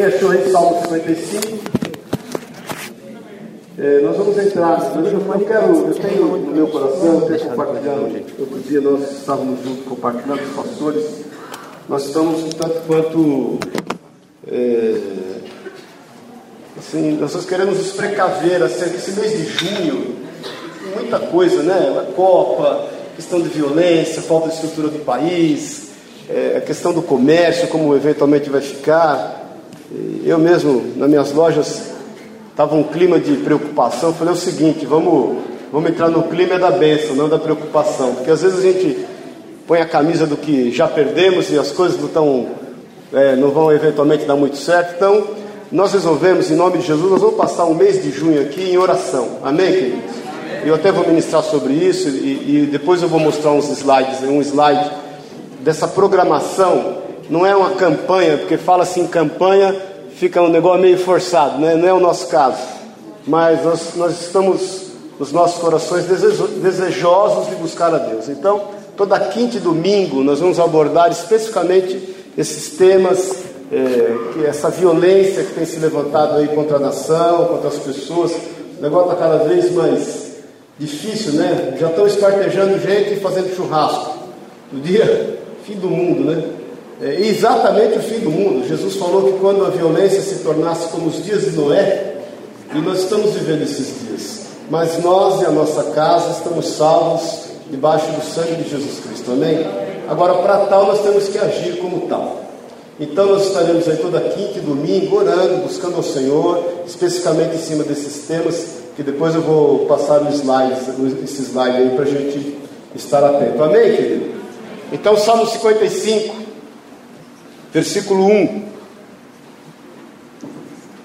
Achou aí Salmo 55? É, nós vamos entrar, eu não quero, eu tenho no meu coração, eu tenho compartilhando, outro dia nós estávamos juntos compartilhando os pastores, nós estamos tanto quanto é, assim, nós queremos nos precaver, esse mês de junho, muita coisa, né? A Copa, questão de violência, falta de estrutura do país, é, a questão do comércio, como eventualmente vai ficar. Eu mesmo, nas minhas lojas, estava um clima de preocupação. Falei o seguinte: vamos, vamos entrar no clima da bênção, não da preocupação, porque às vezes a gente põe a camisa do que já perdemos e as coisas não, tão, é, não vão eventualmente dar muito certo. Então, nós resolvemos, em nome de Jesus, nós vamos passar um mês de junho aqui em oração. Amém, queridos? Eu até vou ministrar sobre isso e, e depois eu vou mostrar uns slides, um slide dessa programação. Não é uma campanha, porque fala assim campanha, fica um negócio meio forçado, né? não é o nosso caso. Mas nós, nós estamos, nos nossos corações, desejosos de buscar a Deus. Então, toda quinta e domingo nós vamos abordar especificamente esses temas, é, que essa violência que tem se levantado aí contra a nação, contra as pessoas. O negócio está cada vez mais Difícil, né? Já estão espartejando gente e fazendo churrasco. No dia, fim do mundo, né? É exatamente o fim do mundo. Jesus falou que quando a violência se tornasse como os dias de Noé, e nós estamos vivendo esses dias. Mas nós e a nossa casa estamos salvos debaixo do sangue de Jesus Cristo, amém? Agora, para tal, nós temos que agir como tal. Então, nós estaremos aí toda quinta e domingo orando, buscando ao Senhor, especificamente em cima desses temas que depois eu vou passar no slide, esse slide aí para a gente estar atento. Amém, querido? Então, Salmo 55, versículo 1.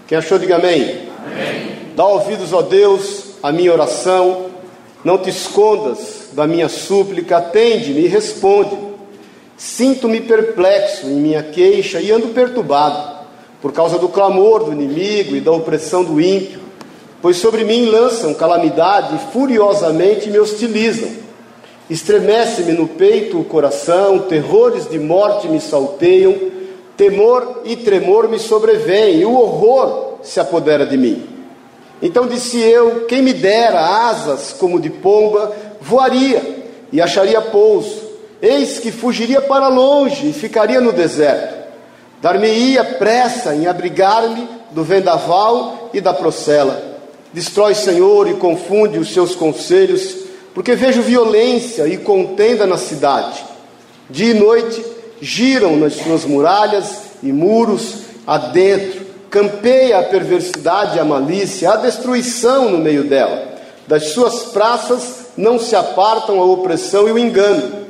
Quem achou, diga amém. amém. Dá ouvidos, ó Deus, à minha oração, não te escondas da minha súplica, atende-me e responde. Sinto-me perplexo em minha queixa e ando perturbado, por causa do clamor do inimigo e da opressão do ímpio pois sobre mim lançam calamidade e furiosamente me hostilizam. Estremece-me no peito o coração, terrores de morte me salteiam, temor e tremor me sobrevêm, e o horror se apodera de mim. Então disse eu: Quem me dera asas como de pomba, voaria e acharia pouso. Eis que fugiria para longe e ficaria no deserto. Dar-me-ia pressa em abrigar-me do vendaval e da procela Destrói, Senhor, e confunde os seus conselhos, porque vejo violência e contenda na cidade. Dia e noite giram nas suas muralhas e muros adentro. Campeia a perversidade e a malícia, a destruição no meio dela. Das suas praças não se apartam a opressão e o engano.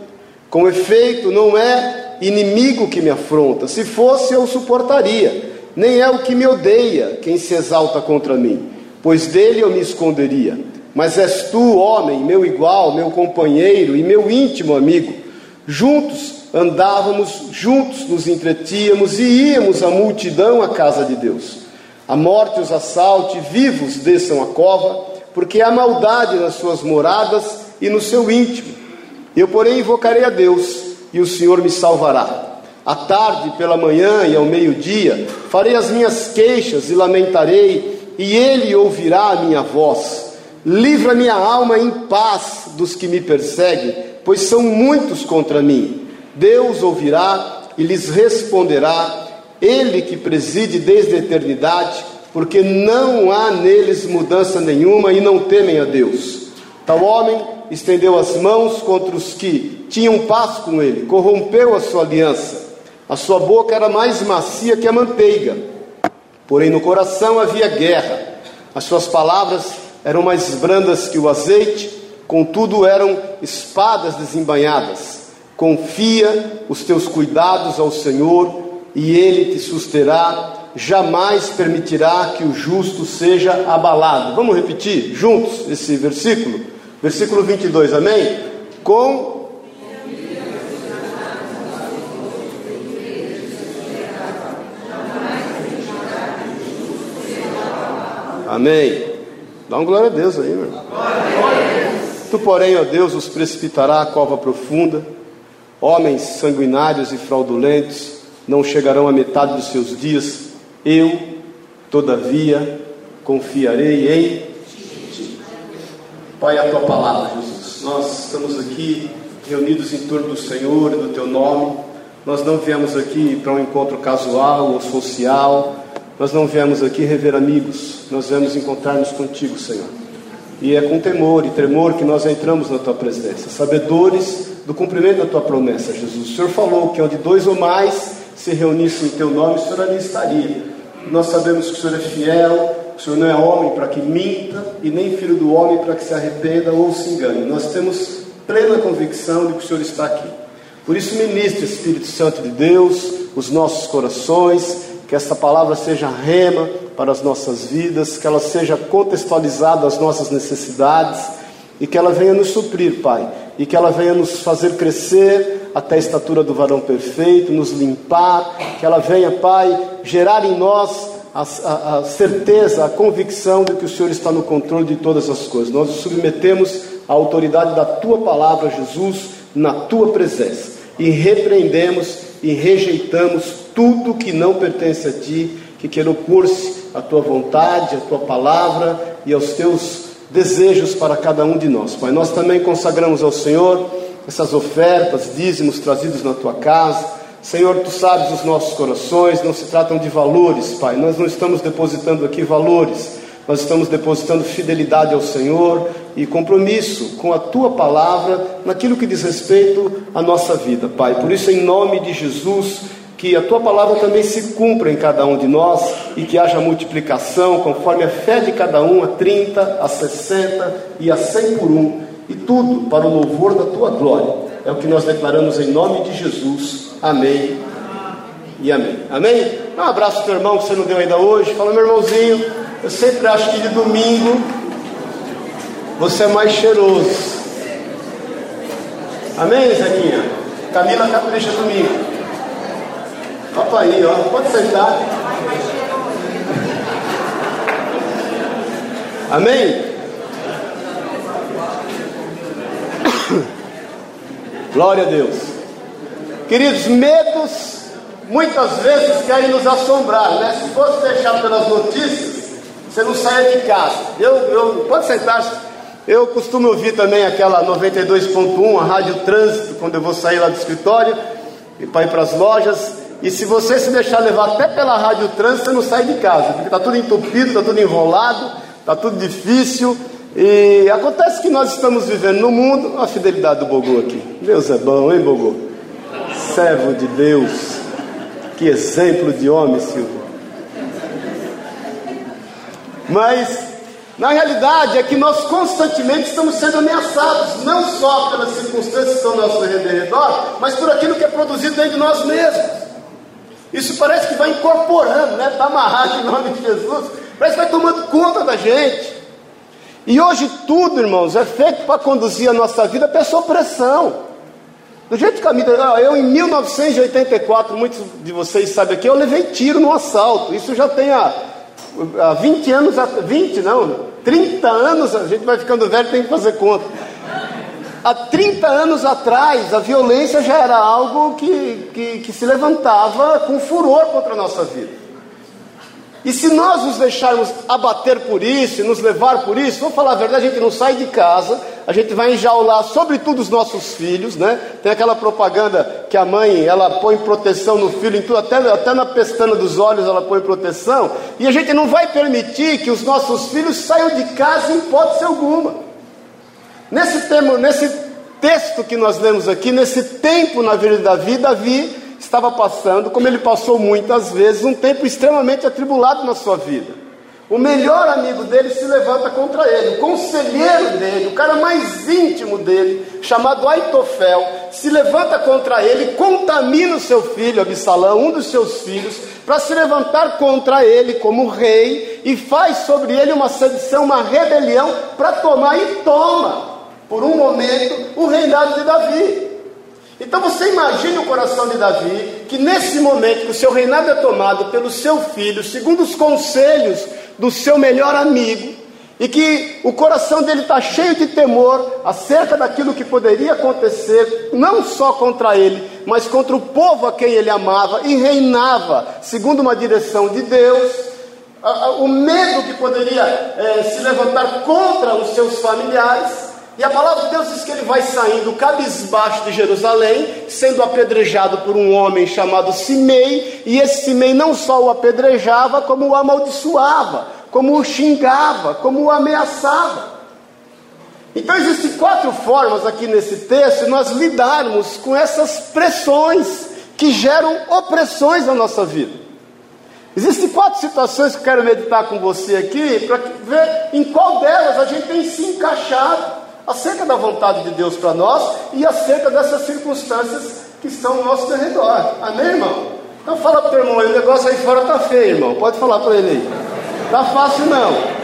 Com efeito, não é inimigo que me afronta. Se fosse, eu suportaria. Nem é o que me odeia quem se exalta contra mim pois dele eu me esconderia. Mas és tu, homem, meu igual, meu companheiro e meu íntimo amigo. Juntos andávamos, juntos nos entretínhamos e íamos a multidão à casa de Deus. A morte os assalte, vivos desçam a cova, porque há maldade nas suas moradas e no seu íntimo. Eu, porém, invocarei a Deus e o Senhor me salvará. À tarde, pela manhã e ao meio-dia, farei as minhas queixas e lamentarei e ele ouvirá a minha voz. Livra minha alma em paz dos que me perseguem, pois são muitos contra mim. Deus ouvirá e lhes responderá, ele que preside desde a eternidade, porque não há neles mudança nenhuma e não temem a Deus. Tal homem estendeu as mãos contra os que tinham paz com ele, corrompeu a sua aliança. A sua boca era mais macia que a manteiga Porém, no coração havia guerra. As suas palavras eram mais brandas que o azeite, contudo eram espadas desembainhadas. Confia os teus cuidados ao Senhor e ele te susterá, jamais permitirá que o justo seja abalado. Vamos repetir juntos esse versículo? Versículo 22, amém? Com Amém. Dá um glória a Deus aí, meu irmão. Tu, porém, ó Deus, os precipitará à cova profunda. Homens sanguinários e fraudulentos não chegarão à metade dos seus dias. Eu, todavia, confiarei em Ti. Pai, a Tua palavra, Jesus. Nós estamos aqui reunidos em torno do Senhor e do Teu nome. Nós não viemos aqui para um encontro casual ou social. Nós não viemos aqui rever amigos. Nós viemos encontrar-nos contigo, Senhor. E é com temor e tremor que nós entramos na tua presença, sabedores do cumprimento da tua promessa, Jesus. O Senhor falou que onde dois ou mais se reunissem em teu nome, o Senhor ali estaria. Nós sabemos que o Senhor é fiel, o Senhor não é homem para que minta e nem filho do homem para que se arrependa ou se engane. Nós temos plena convicção de que o Senhor está aqui. Por isso, ministre, Espírito Santo de Deus, os nossos corações, que esta palavra seja rema para as nossas vidas, que ela seja contextualizada às nossas necessidades e que ela venha nos suprir, Pai, e que ela venha nos fazer crescer até a estatura do varão perfeito, nos limpar, que ela venha, Pai, gerar em nós a, a, a, certeza, a convicção de que o Senhor está no controle de todas as coisas. Nós nos submetemos à autoridade da tua palavra, Jesus, na tua presença, e repreendemos e rejeitamos tudo que não pertence a ti, que quer opor-se à tua vontade, à tua palavra e aos teus desejos para cada um de nós. Pai, nós também consagramos ao Senhor essas ofertas, dízimos trazidos na tua casa. Senhor, tu sabes os nossos corações, não se tratam de valores, Pai. Nós não estamos depositando aqui valores, nós estamos depositando fidelidade ao Senhor e compromisso com a tua palavra naquilo que diz respeito à nossa vida, Pai. Por isso, em nome de Jesus, que a tua palavra também se cumpra em cada um de nós e que haja multiplicação conforme a fé de cada um, a 30, a 60 e a 100 por um, e tudo para o louvor da tua glória. É o que nós declaramos em nome de Jesus. Amém e amém. Amém? Um abraço teu irmão que você não deu ainda hoje. Fala, meu irmãozinho, eu sempre acho que de domingo você é mais cheiroso. Amém, Zequinha? Camila capricha domingo. Opa aí, ó. Pode sentar. Amém? Glória a Deus. Queridos, medos muitas vezes querem nos assombrar, né? Se fosse deixar pelas notícias, você não saia de casa. Eu, eu, pode sentar. Eu costumo ouvir também aquela 92.1, a Rádio Trânsito, quando eu vou sair lá do escritório e para ir para as lojas. E se você se deixar levar até pela rádio trânsito, você não sai de casa, porque está tudo entupido, está tudo enrolado, está tudo difícil. E acontece que nós estamos vivendo no mundo, a fidelidade do Bogô aqui. Deus é bom, hein, Bogô? Servo de Deus. Que exemplo de homem, Silvio. Mas, na realidade, é que nós constantemente estamos sendo ameaçados, não só pelas circunstâncias que estão ao nosso redor, mas por aquilo que é produzido dentro de nós mesmos. Isso parece que vai incorporando, né? Está amarrado em nome de Jesus. Parece que vai tomando conta da gente. E hoje tudo, irmãos, é feito para conduzir a nossa vida para essa opressão. Do jeito que a vida. Eu, em 1984, muitos de vocês sabem aqui, eu levei tiro no assalto. Isso já tem há, há 20 anos, 20 não, 30 anos, a gente vai ficando velho tem que fazer conta. Há 30 anos atrás, a violência já era algo que, que, que se levantava com furor contra a nossa vida. E se nós nos deixarmos abater por isso, nos levar por isso, vou falar a verdade, a gente não sai de casa, a gente vai enjaular, sobretudo os nossos filhos, né? Tem aquela propaganda que a mãe, ela põe proteção no filho, em tudo, até, até na pestana dos olhos ela põe proteção, e a gente não vai permitir que os nossos filhos saiam de casa em hipótese alguma. Nesse, tema, nesse texto que nós lemos aqui, nesse tempo na vida de Davi, Davi estava passando, como ele passou muitas vezes, um tempo extremamente atribulado na sua vida. O melhor amigo dele se levanta contra ele, o conselheiro dele, o cara mais íntimo dele, chamado Aitofel, se levanta contra ele, contamina o seu filho Absalão, um dos seus filhos, para se levantar contra ele como rei e faz sobre ele uma sedição, uma rebelião para tomar e toma por um momento, o reinado de Davi. Então você imagine o coração de Davi, que nesse momento que o seu reinado é tomado pelo seu filho, segundo os conselhos do seu melhor amigo, e que o coração dele está cheio de temor acerca daquilo que poderia acontecer, não só contra ele, mas contra o povo a quem ele amava e reinava, segundo uma direção de Deus, o medo que poderia é, se levantar contra os seus familiares. E a palavra de Deus diz que ele vai saindo cabisbaixo de Jerusalém, sendo apedrejado por um homem chamado Simei, e esse Simei não só o apedrejava, como o amaldiçoava como o xingava, como o ameaçava. Então existem quatro formas aqui nesse texto nós lidarmos com essas pressões que geram opressões na nossa vida. Existem quatro situações que eu quero meditar com você aqui para ver em qual delas a gente tem se encaixado acerca da vontade de Deus para nós e acerca dessas circunstâncias que estão ao nosso redor. Amém, irmão? Então fala para o teu irmão, o negócio aí fora está feio, irmão. Pode falar para ele aí. Está fácil não.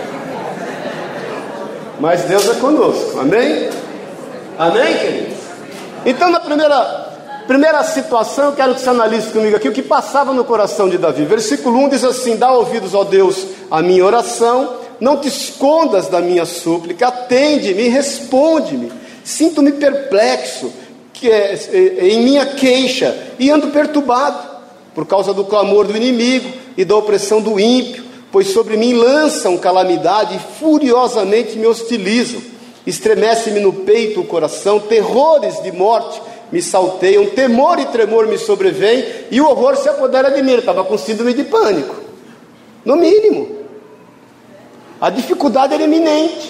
Mas Deus é conosco. Amém? Amém, queridos? Então, na primeira, primeira situação, eu quero que você analise comigo aqui o que passava no coração de Davi. Versículo 1 diz assim: Dá ouvidos, ó Deus, à minha oração, não te escondas da minha súplica, atende-me, responde-me. Sinto-me perplexo que é, é, em minha queixa e ando perturbado por causa do clamor do inimigo e da opressão do ímpio pois sobre mim lançam calamidade e furiosamente me hostilizam. Estremece-me no peito o coração, terrores de morte me salteiam, temor e tremor me sobrevêm e o horror se apodera de mim. estava com síndrome de pânico, no mínimo. A dificuldade era iminente.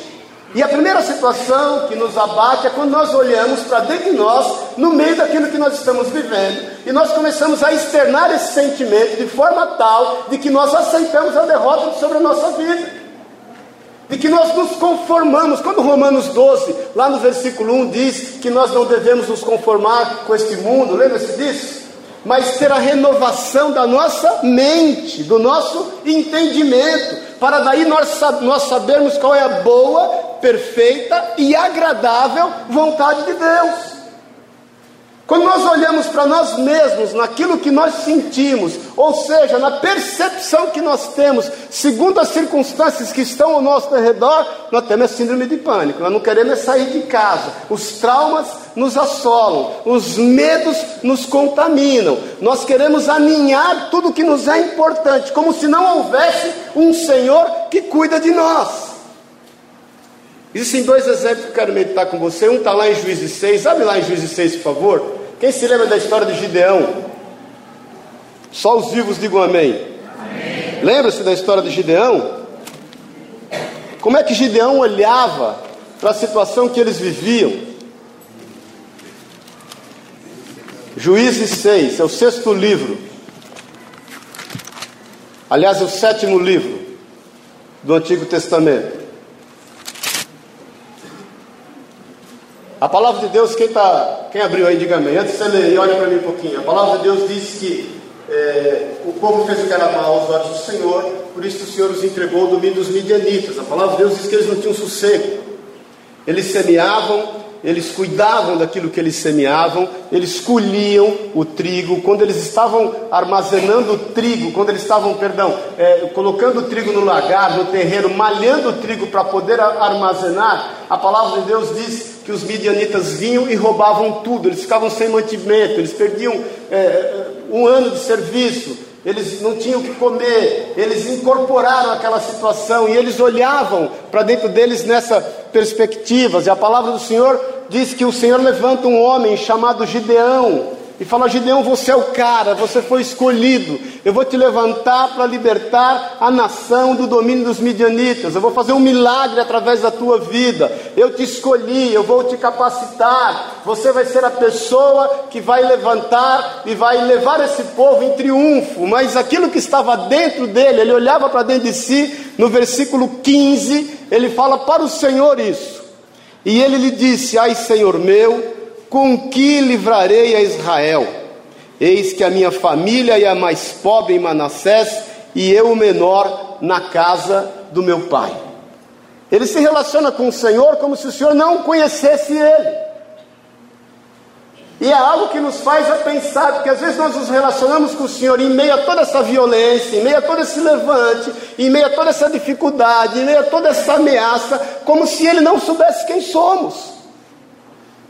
E a primeira situação que nos abate é quando nós olhamos para dentro de nós, no meio daquilo que nós estamos vivendo, e nós começamos a externar esse sentimento de forma tal de que nós aceitamos a derrota sobre a nossa vida. De que nós nos conformamos, quando Romanos 12, lá no versículo 1, diz que nós não devemos nos conformar com este mundo, lembra-se disso? Mas ter a renovação da nossa mente, do nosso entendimento, para daí nós, nós sabermos qual é a boa, perfeita e agradável vontade de Deus. Quando nós olhamos para nós mesmos, naquilo que nós sentimos, ou seja, na percepção que nós temos, segundo as circunstâncias que estão ao nosso redor, nós temos a síndrome de pânico, nós não queremos sair de casa, os traumas nos assolam, os medos nos contaminam, nós queremos aninhar tudo que nos é importante, como se não houvesse um Senhor que cuida de nós. Existem dois exemplos que eu quero meditar com você. Um está lá em Juízes 6. Abre lá em Juízes 6, por favor. Quem se lembra da história de Gideão? Só os vivos digam amém. amém. Lembra-se da história de Gideão? Como é que Gideão olhava para a situação que eles viviam? Juízes 6, é o sexto livro. Aliás, é o sétimo livro do Antigo Testamento. A palavra de Deus, quem, tá, quem abriu aí, diga amém. Antes de você ler, olha para mim um pouquinho. A palavra de Deus diz que é, o povo fez o que era mal aos olhos do Senhor, por isso o Senhor os entregou ao domínio dos midianitas. A palavra de Deus diz que eles não tinham sossego. Eles semeavam, eles cuidavam daquilo que eles semeavam, eles colhiam o trigo. Quando eles estavam armazenando o trigo, quando eles estavam, perdão, é, colocando o trigo no lagar, no terreno, malhando o trigo para poder armazenar, a palavra de Deus diz que os midianitas vinham e roubavam tudo, eles ficavam sem mantimento, eles perdiam é, é, um ano de serviço, eles não tinham o que comer, eles incorporaram aquela situação e eles olhavam para dentro deles nessa perspectiva. E a palavra do Senhor diz que o Senhor levanta um homem chamado Gideão e fala: Gideão, você é o cara, você foi escolhido. Eu vou te levantar para libertar a nação do domínio dos midianitas. Eu vou fazer um milagre através da tua vida. Eu te escolhi, eu vou te capacitar. Você vai ser a pessoa que vai levantar e vai levar esse povo em triunfo. Mas aquilo que estava dentro dele, ele olhava para dentro de si, no versículo 15, ele fala para o Senhor isso. E ele lhe disse: Ai, Senhor meu com que livrarei a Israel? Eis que a minha família é a mais pobre em Manassés e eu o menor na casa do meu pai. Ele se relaciona com o Senhor como se o Senhor não conhecesse ele. E é algo que nos faz a pensar, porque às vezes nós nos relacionamos com o Senhor em meio a toda essa violência, em meio a todo esse levante, em meio a toda essa dificuldade, em meio a toda essa ameaça, como se Ele não soubesse quem somos,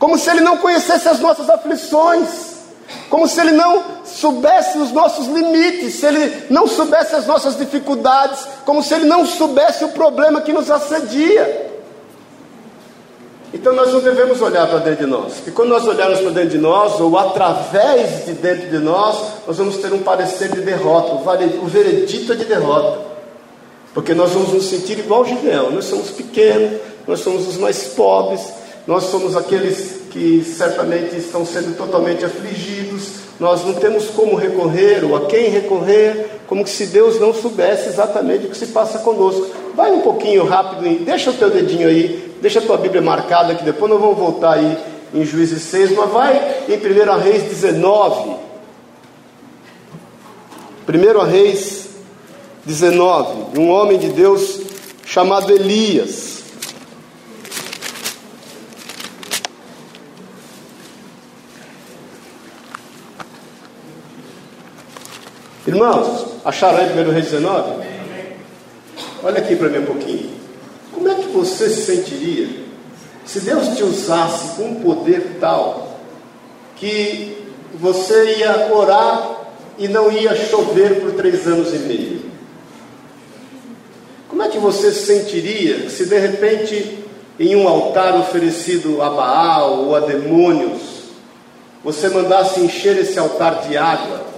como se Ele não conhecesse as nossas aflições, como se Ele não soubesse os nossos limites, se Ele não soubesse as nossas dificuldades, como se Ele não soubesse o problema que nos assedia. Então nós não devemos olhar para dentro de nós. E quando nós olharmos para dentro de nós, ou através de dentro de nós, nós vamos ter um parecer de derrota, o veredito é de derrota. Porque nós vamos nos sentir igual Gideão. Nós somos pequenos, nós somos os mais pobres, nós somos aqueles que certamente estão sendo totalmente afligidos. Nós não temos como recorrer ou a quem recorrer, como se Deus não soubesse exatamente o que se passa conosco. Vai um pouquinho rápido, deixa o teu dedinho aí Deixa a tua Bíblia marcada que depois nós vamos voltar aí em Juízes 6, mas vai em 1 Reis 19. 1 Reis 19, um homem de Deus chamado Elias. Irmãos, acharam aí 1 Reis 19? Olha aqui para mim um pouquinho. Como é que você se sentiria se Deus te usasse com um poder tal que você ia orar e não ia chover por três anos e meio? Como é que você se sentiria se de repente em um altar oferecido a Baal ou a demônios, você mandasse encher esse altar de água,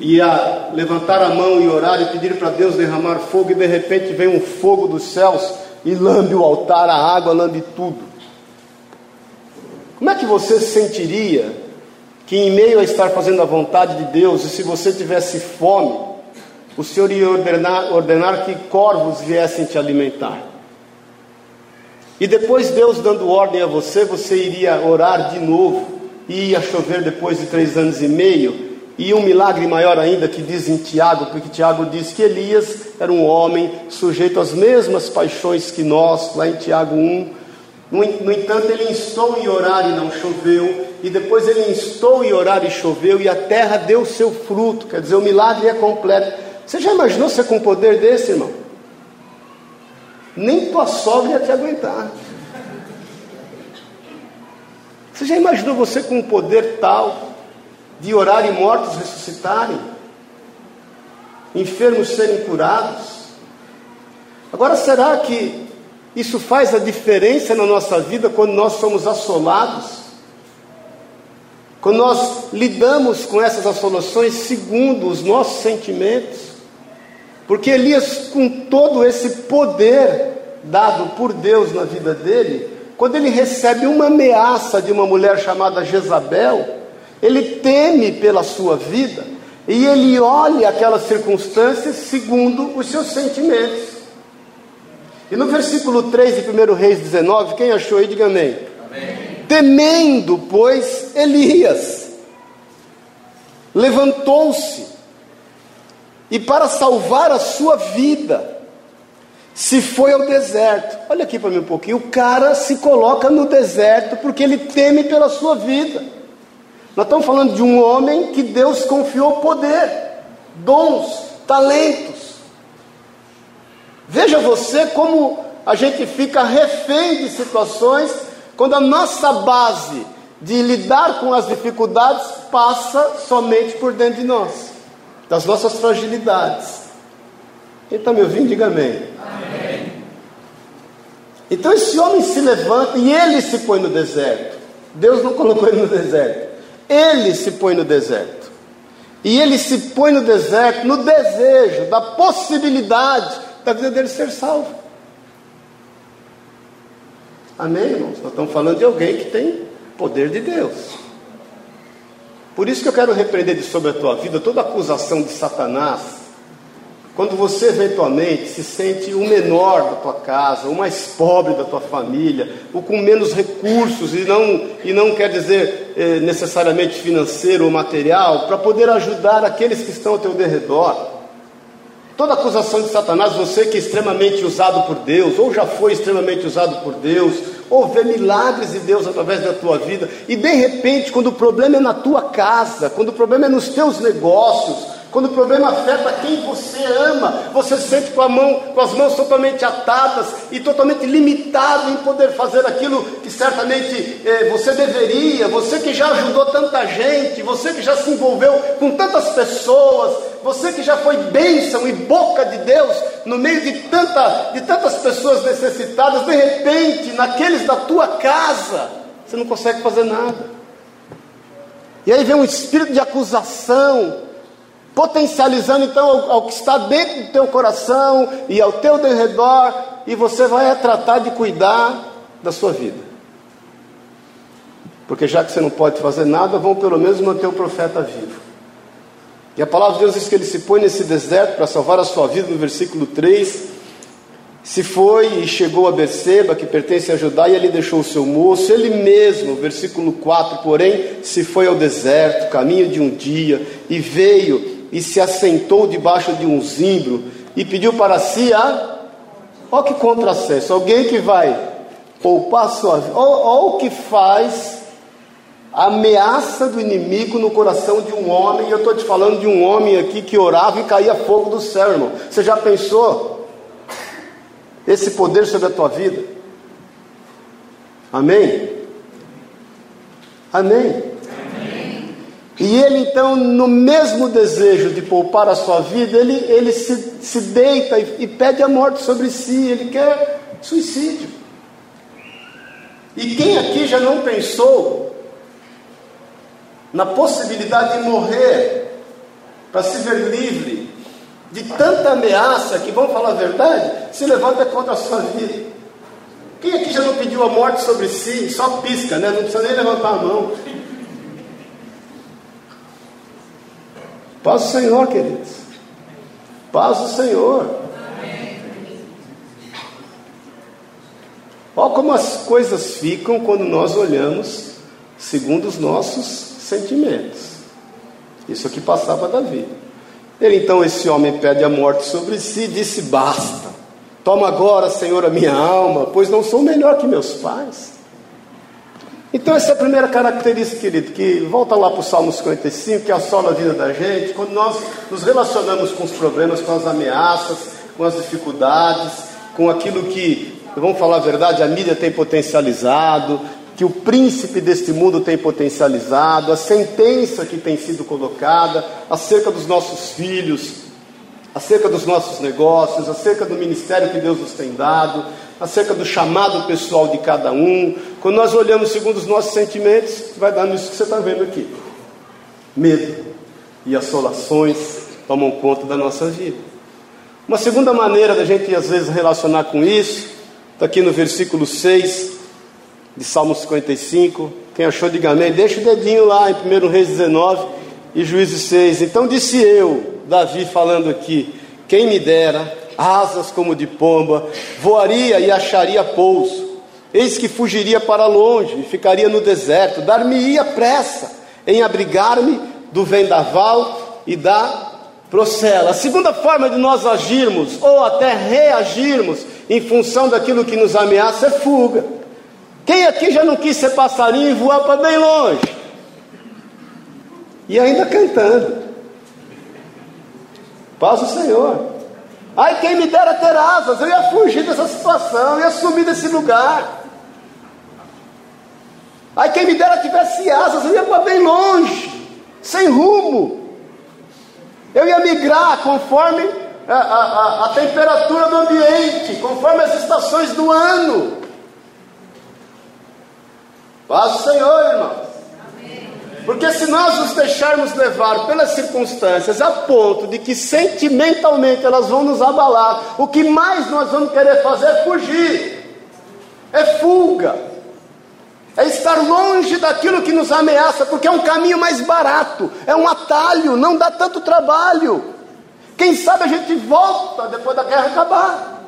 ia levantar a mão e orar e pedir para Deus derramar fogo, e de repente vem um fogo dos céus e lambe o altar, a água lambe tudo. Como é que você se sentiria que, em meio a estar fazendo a vontade de Deus, e se você tivesse fome, o Senhor ia ordenar, ordenar que corvos viessem te alimentar? E depois, Deus dando ordem a você, você iria orar de novo, e ia chover depois de três anos e meio, e um milagre maior ainda que diz em Tiago, porque Tiago diz que Elias era um homem sujeito às mesmas paixões que nós, lá em Tiago 1. No, entanto, ele instou em orar e não choveu, e depois ele instou em orar e choveu, e a terra deu seu fruto, quer dizer, o milagre é completo. Você já imaginou ser com um poder desse, irmão? Nem tua sogra ia te aguentar. Você já imaginou você com um poder tal? De orar e mortos ressuscitarem, enfermos serem curados. Agora, será que isso faz a diferença na nossa vida quando nós somos assolados? Quando nós lidamos com essas assolações segundo os nossos sentimentos? Porque Elias, com todo esse poder dado por Deus na vida dele, quando ele recebe uma ameaça de uma mulher chamada Jezabel, ele teme pela sua vida e ele olha aquelas circunstâncias segundo os seus sentimentos. E no versículo 3 de 1 Reis 19, quem achou aí, diga amém. amém. Temendo, pois, Elias levantou-se e, para salvar a sua vida, se foi ao deserto. Olha aqui para mim um pouquinho. O cara se coloca no deserto porque ele teme pela sua vida. Nós estamos falando de um homem que Deus confiou poder, dons, talentos. Veja você como a gente fica refém de situações quando a nossa base de lidar com as dificuldades passa somente por dentro de nós, das nossas fragilidades. Quem está me ouvindo, diga amém. amém. Então esse homem se levanta e ele se põe no deserto. Deus não colocou ele no deserto. Ele se põe no deserto. E ele se põe no deserto no desejo da possibilidade da vida dele ser salvo. Amém, irmãos? Nós estamos falando de alguém que tem poder de Deus. Por isso que eu quero repreender sobre a tua vida toda acusação de Satanás quando você eventualmente se sente o menor da tua casa, o mais pobre da tua família, o com menos recursos, e não, e não quer dizer eh, necessariamente financeiro ou material, para poder ajudar aqueles que estão ao teu derredor. Toda acusação de Satanás, você que é extremamente usado por Deus, ou já foi extremamente usado por Deus, ou vê milagres de Deus através da tua vida, e de repente, quando o problema é na tua casa, quando o problema é nos teus negócios, quando o problema afeta quem você ama, você se sente com, mão, com as mãos totalmente atadas e totalmente limitado em poder fazer aquilo que certamente eh, você deveria. Você que já ajudou tanta gente, você que já se envolveu com tantas pessoas, você que já foi bênção e boca de Deus no meio de, tanta, de tantas pessoas necessitadas, de repente, naqueles da tua casa, você não consegue fazer nada. E aí vem um espírito de acusação potencializando então ao, ao, que está dentro do teu coração e ao teu derredor, e você vai tratar de cuidar da sua vida. Porque já que você não pode fazer nada, vão pelo menos manter o profeta vivo. E a palavra de Deus diz que ele se põe nesse deserto para salvar a sua vida, no versículo 3. Se foi e chegou a Berseba, que pertence a Judá, e ele deixou o seu moço, ele mesmo, versículo 4, porém, se foi ao deserto, caminho de um dia, e veio e se assentou debaixo de um zimbro e pediu para si a. Olha que contrassenso, alguém que vai poupar sua vida, olha o que faz a ameaça do inimigo no coração de um homem, e eu estou te falando de um homem aqui que orava e caía fogo do céu, irmão. Você já pensou esse poder sobre a tua vida? Amém? Amém? E ele então, no mesmo desejo de poupar a sua vida, ele, ele se, se deita e, e pede a morte sobre si, ele quer suicídio. E quem aqui já não pensou na possibilidade de morrer para se ver livre de tanta ameaça que, vamos falar a verdade, se levanta contra a sua vida? Quem aqui já não pediu a morte sobre si? Só pisca, né? Não precisa nem levantar a mão. Paz do Senhor, queridos. Paz do Senhor. Olha como as coisas ficam quando nós olhamos segundo os nossos sentimentos. Isso aqui passava Davi. Ele então, esse homem pede a morte sobre si e disse: Basta, toma agora, Senhor, a minha alma, pois não sou melhor que meus pais. Então, essa é a primeira característica, querido, que volta lá para o Salmo 55, que assola a vida da gente, quando nós nos relacionamos com os problemas, com as ameaças, com as dificuldades, com aquilo que, vamos falar a verdade, a mídia tem potencializado, que o príncipe deste mundo tem potencializado, a sentença que tem sido colocada acerca dos nossos filhos, acerca dos nossos negócios, acerca do ministério que Deus nos tem dado, acerca do chamado pessoal de cada um. Quando nós olhamos segundo os nossos sentimentos, vai dar nisso que você está vendo aqui: medo e assolações tomam conta da nossa vida. Uma segunda maneira da gente às vezes relacionar com isso, está aqui no versículo 6 de Salmo 55. Quem achou, diga amém. Deixa o dedinho lá em 1 Reis 19 e Juízes 6. Então disse eu, Davi falando aqui: quem me dera asas como de pomba, voaria e acharia pouso. Eis que fugiria para longe e ficaria no deserto, dar-me-ia pressa em abrigar-me do vendaval e da procela. A segunda forma de nós agirmos ou até reagirmos em função daquilo que nos ameaça é fuga. Quem aqui já não quis ser passarinho e voar para bem longe? E ainda cantando. Paz o Senhor. Ai, quem me dera ter asas, eu ia fugir dessa situação, eu ia sumir desse lugar. Ai, quem me dera tivesse asas, eu ia para bem longe, sem rumo. Eu ia migrar conforme a, a, a temperatura do ambiente, conforme as estações do ano. Paz o Senhor, irmão. Porque se nós nos deixarmos levar pelas circunstâncias a ponto de que sentimentalmente elas vão nos abalar, o que mais nós vamos querer fazer é fugir, é fuga, é estar longe daquilo que nos ameaça, porque é um caminho mais barato, é um atalho, não dá tanto trabalho. Quem sabe a gente volta depois da guerra acabar.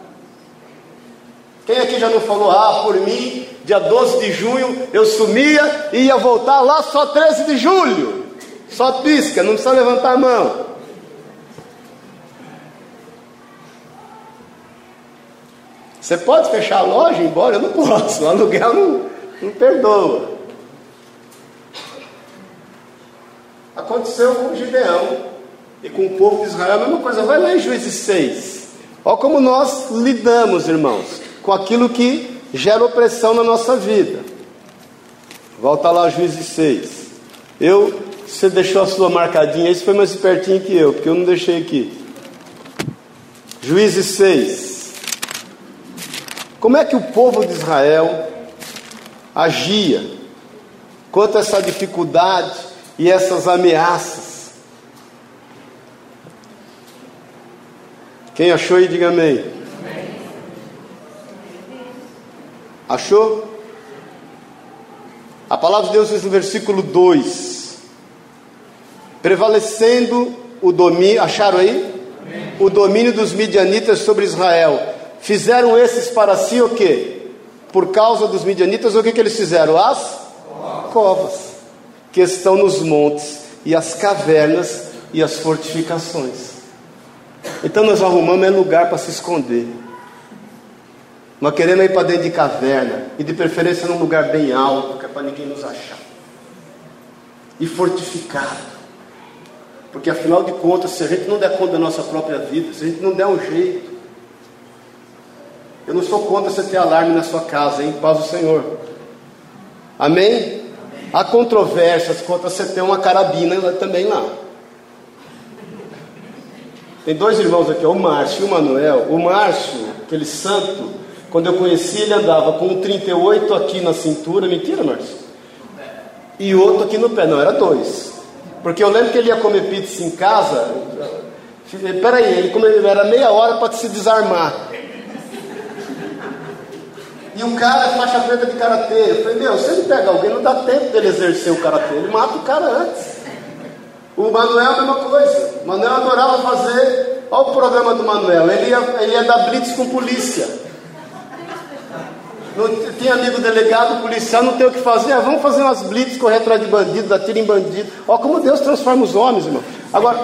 Quem aqui já não falou, ah, por mim, dia 12 de junho eu sumia e ia voltar lá só 13 de julho? Só pisca, não precisa levantar a mão. Você pode fechar a loja, embora eu não posso, o aluguel não, não perdoa. Aconteceu com Gideão e com o povo de Israel a mesma coisa. Vai lá em Juízes 6. Olha como nós lidamos, irmãos, com aquilo que gera opressão na nossa vida. Volta lá, Juízes 6. Eu, você deixou a sua marcadinha, esse foi mais espertinho que eu, porque eu não deixei aqui. Juízes 6. Como é que o povo de Israel agia quanto essa dificuldade e essas ameaças? Quem achou aí, diga amém. Achou? A palavra de Deus diz no versículo 2: Prevalecendo o domínio, acharam aí? o domínio dos midianitas sobre Israel. Fizeram esses para si o quê? Por causa dos midianitas, o que, que eles fizeram? As covas, que estão nos montes, e as cavernas e as fortificações. Então nós arrumamos é lugar para se esconder. Nós queremos ir para dentro de caverna, e de preferência num lugar bem alto, que é para ninguém nos achar. E fortificado. Porque afinal de contas, se a gente não der conta da nossa própria vida, se a gente não der um jeito, eu não sou contra você ter alarme na sua casa, hein? Paz do Senhor. Amém? Amém. Há controvérsias contra você ter uma carabina também lá. Tem dois irmãos aqui, o Márcio e o Manuel. O Márcio, aquele santo, quando eu conheci, ele andava com um 38 aqui na cintura. Mentira, Márcio? E outro aqui no pé. Não, era dois. Porque eu lembro que ele ia comer pizza em casa. Peraí, ele comeu, era meia hora para se desarmar. E um cara faixa preta de karatê. Eu falei, meu, se ele pega alguém, não dá tempo dele exercer o karatê. Ele mata o cara antes. O Manuel, a mesma coisa. O Manuel adorava fazer. Olha o programa do Manuel. Ele ia, ele ia dar blitz com polícia. Não, tem amigo delegado, policial, não tem o que fazer. Ah, vamos fazer umas blitz, correr atrás de bandido, dar tiro em bandido. Olha como Deus transforma os homens, irmão. Agora,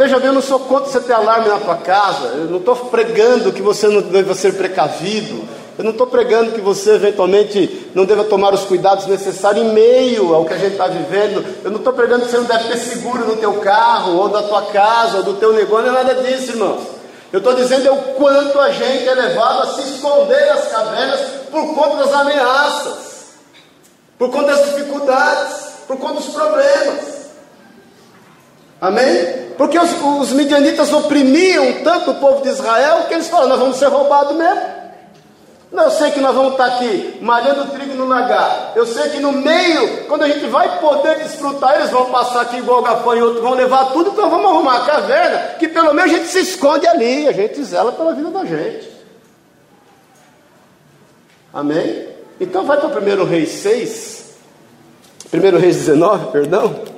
veja bem, eu não sou contra você ter alarme na tua casa. Eu não estou pregando que você não deva ser precavido. Eu não estou pregando que você eventualmente não deva tomar os cuidados necessários em meio ao que a gente está vivendo. Eu não estou pregando que você não deve ter seguro no teu carro, ou da tua casa, ou do teu negócio, não é nada disso, irmãos. Eu estou dizendo é o quanto a gente é levado a se esconder nas cavernas por conta das ameaças, por conta das dificuldades, por conta dos problemas. Amém? Porque os, os midianitas oprimiam tanto o povo de Israel que eles falaram: nós vamos ser roubados mesmo. Não, eu sei que nós vamos estar aqui malhando trigo no lagar. Eu sei que no meio, quando a gente vai poder desfrutar, eles vão passar aqui igual gafanhoto, vão levar tudo, então vamos arrumar a caverna, que pelo menos a gente se esconde ali, a gente zela pela vida da gente. Amém? Então vai para o 1 Reis 6, 1 Reis 19, perdão.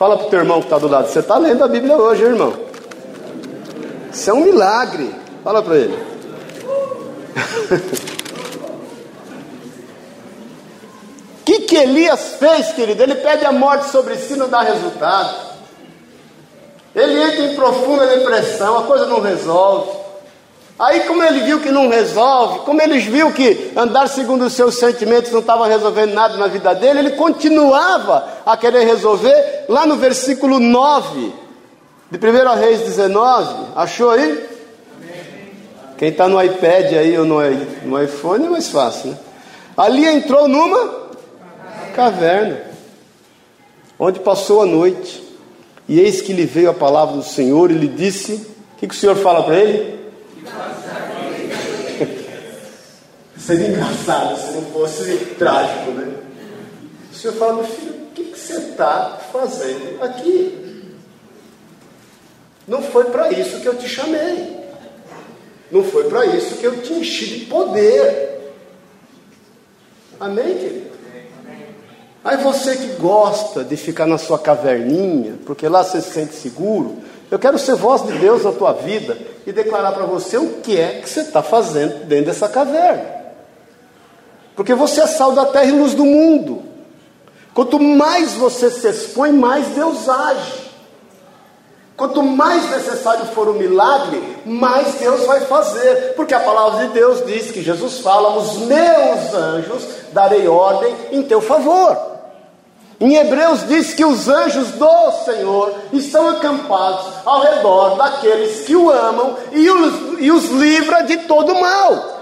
Fala para o teu irmão que está do lado, você está lendo a Bíblia hoje, irmão. Isso é um milagre. Fala para ele. O que, que Elias fez, querido? Ele pede a morte sobre si, não dá resultado. Ele entra em profunda depressão, a coisa não resolve. Aí, como ele viu que não resolve, como ele viu que andar segundo os seus sentimentos não estava resolvendo nada na vida dele, ele continuava a querer resolver. Lá no versículo 9 de 1 Reis 19, achou aí? Quem está no iPad aí ou no, no iPhone é mais fácil, né? Ali entrou numa caverna, onde passou a noite. E eis que lhe veio a palavra do Senhor e lhe disse: O que, que o Senhor fala para ele? Seria engraçado se não fosse trágico, né? O Senhor fala, meu filho, o que, que você está fazendo aqui? Não foi para isso que eu te chamei. Não foi para isso que eu te enchi de poder. Amém, querido? Aí você que gosta de ficar na sua caverninha, porque lá você se sente seguro, eu quero ser voz de Deus na tua vida e declarar para você o que é que você está fazendo dentro dessa caverna. Porque você é sal da terra e luz do mundo. Quanto mais você se expõe, mais Deus age. Quanto mais necessário for o milagre, mais Deus vai fazer, porque a palavra de Deus diz que Jesus fala: os meus anjos darei ordem em teu favor. Em Hebreus diz que os anjos do Senhor estão acampados ao redor daqueles que o amam e os, e os livra de todo mal.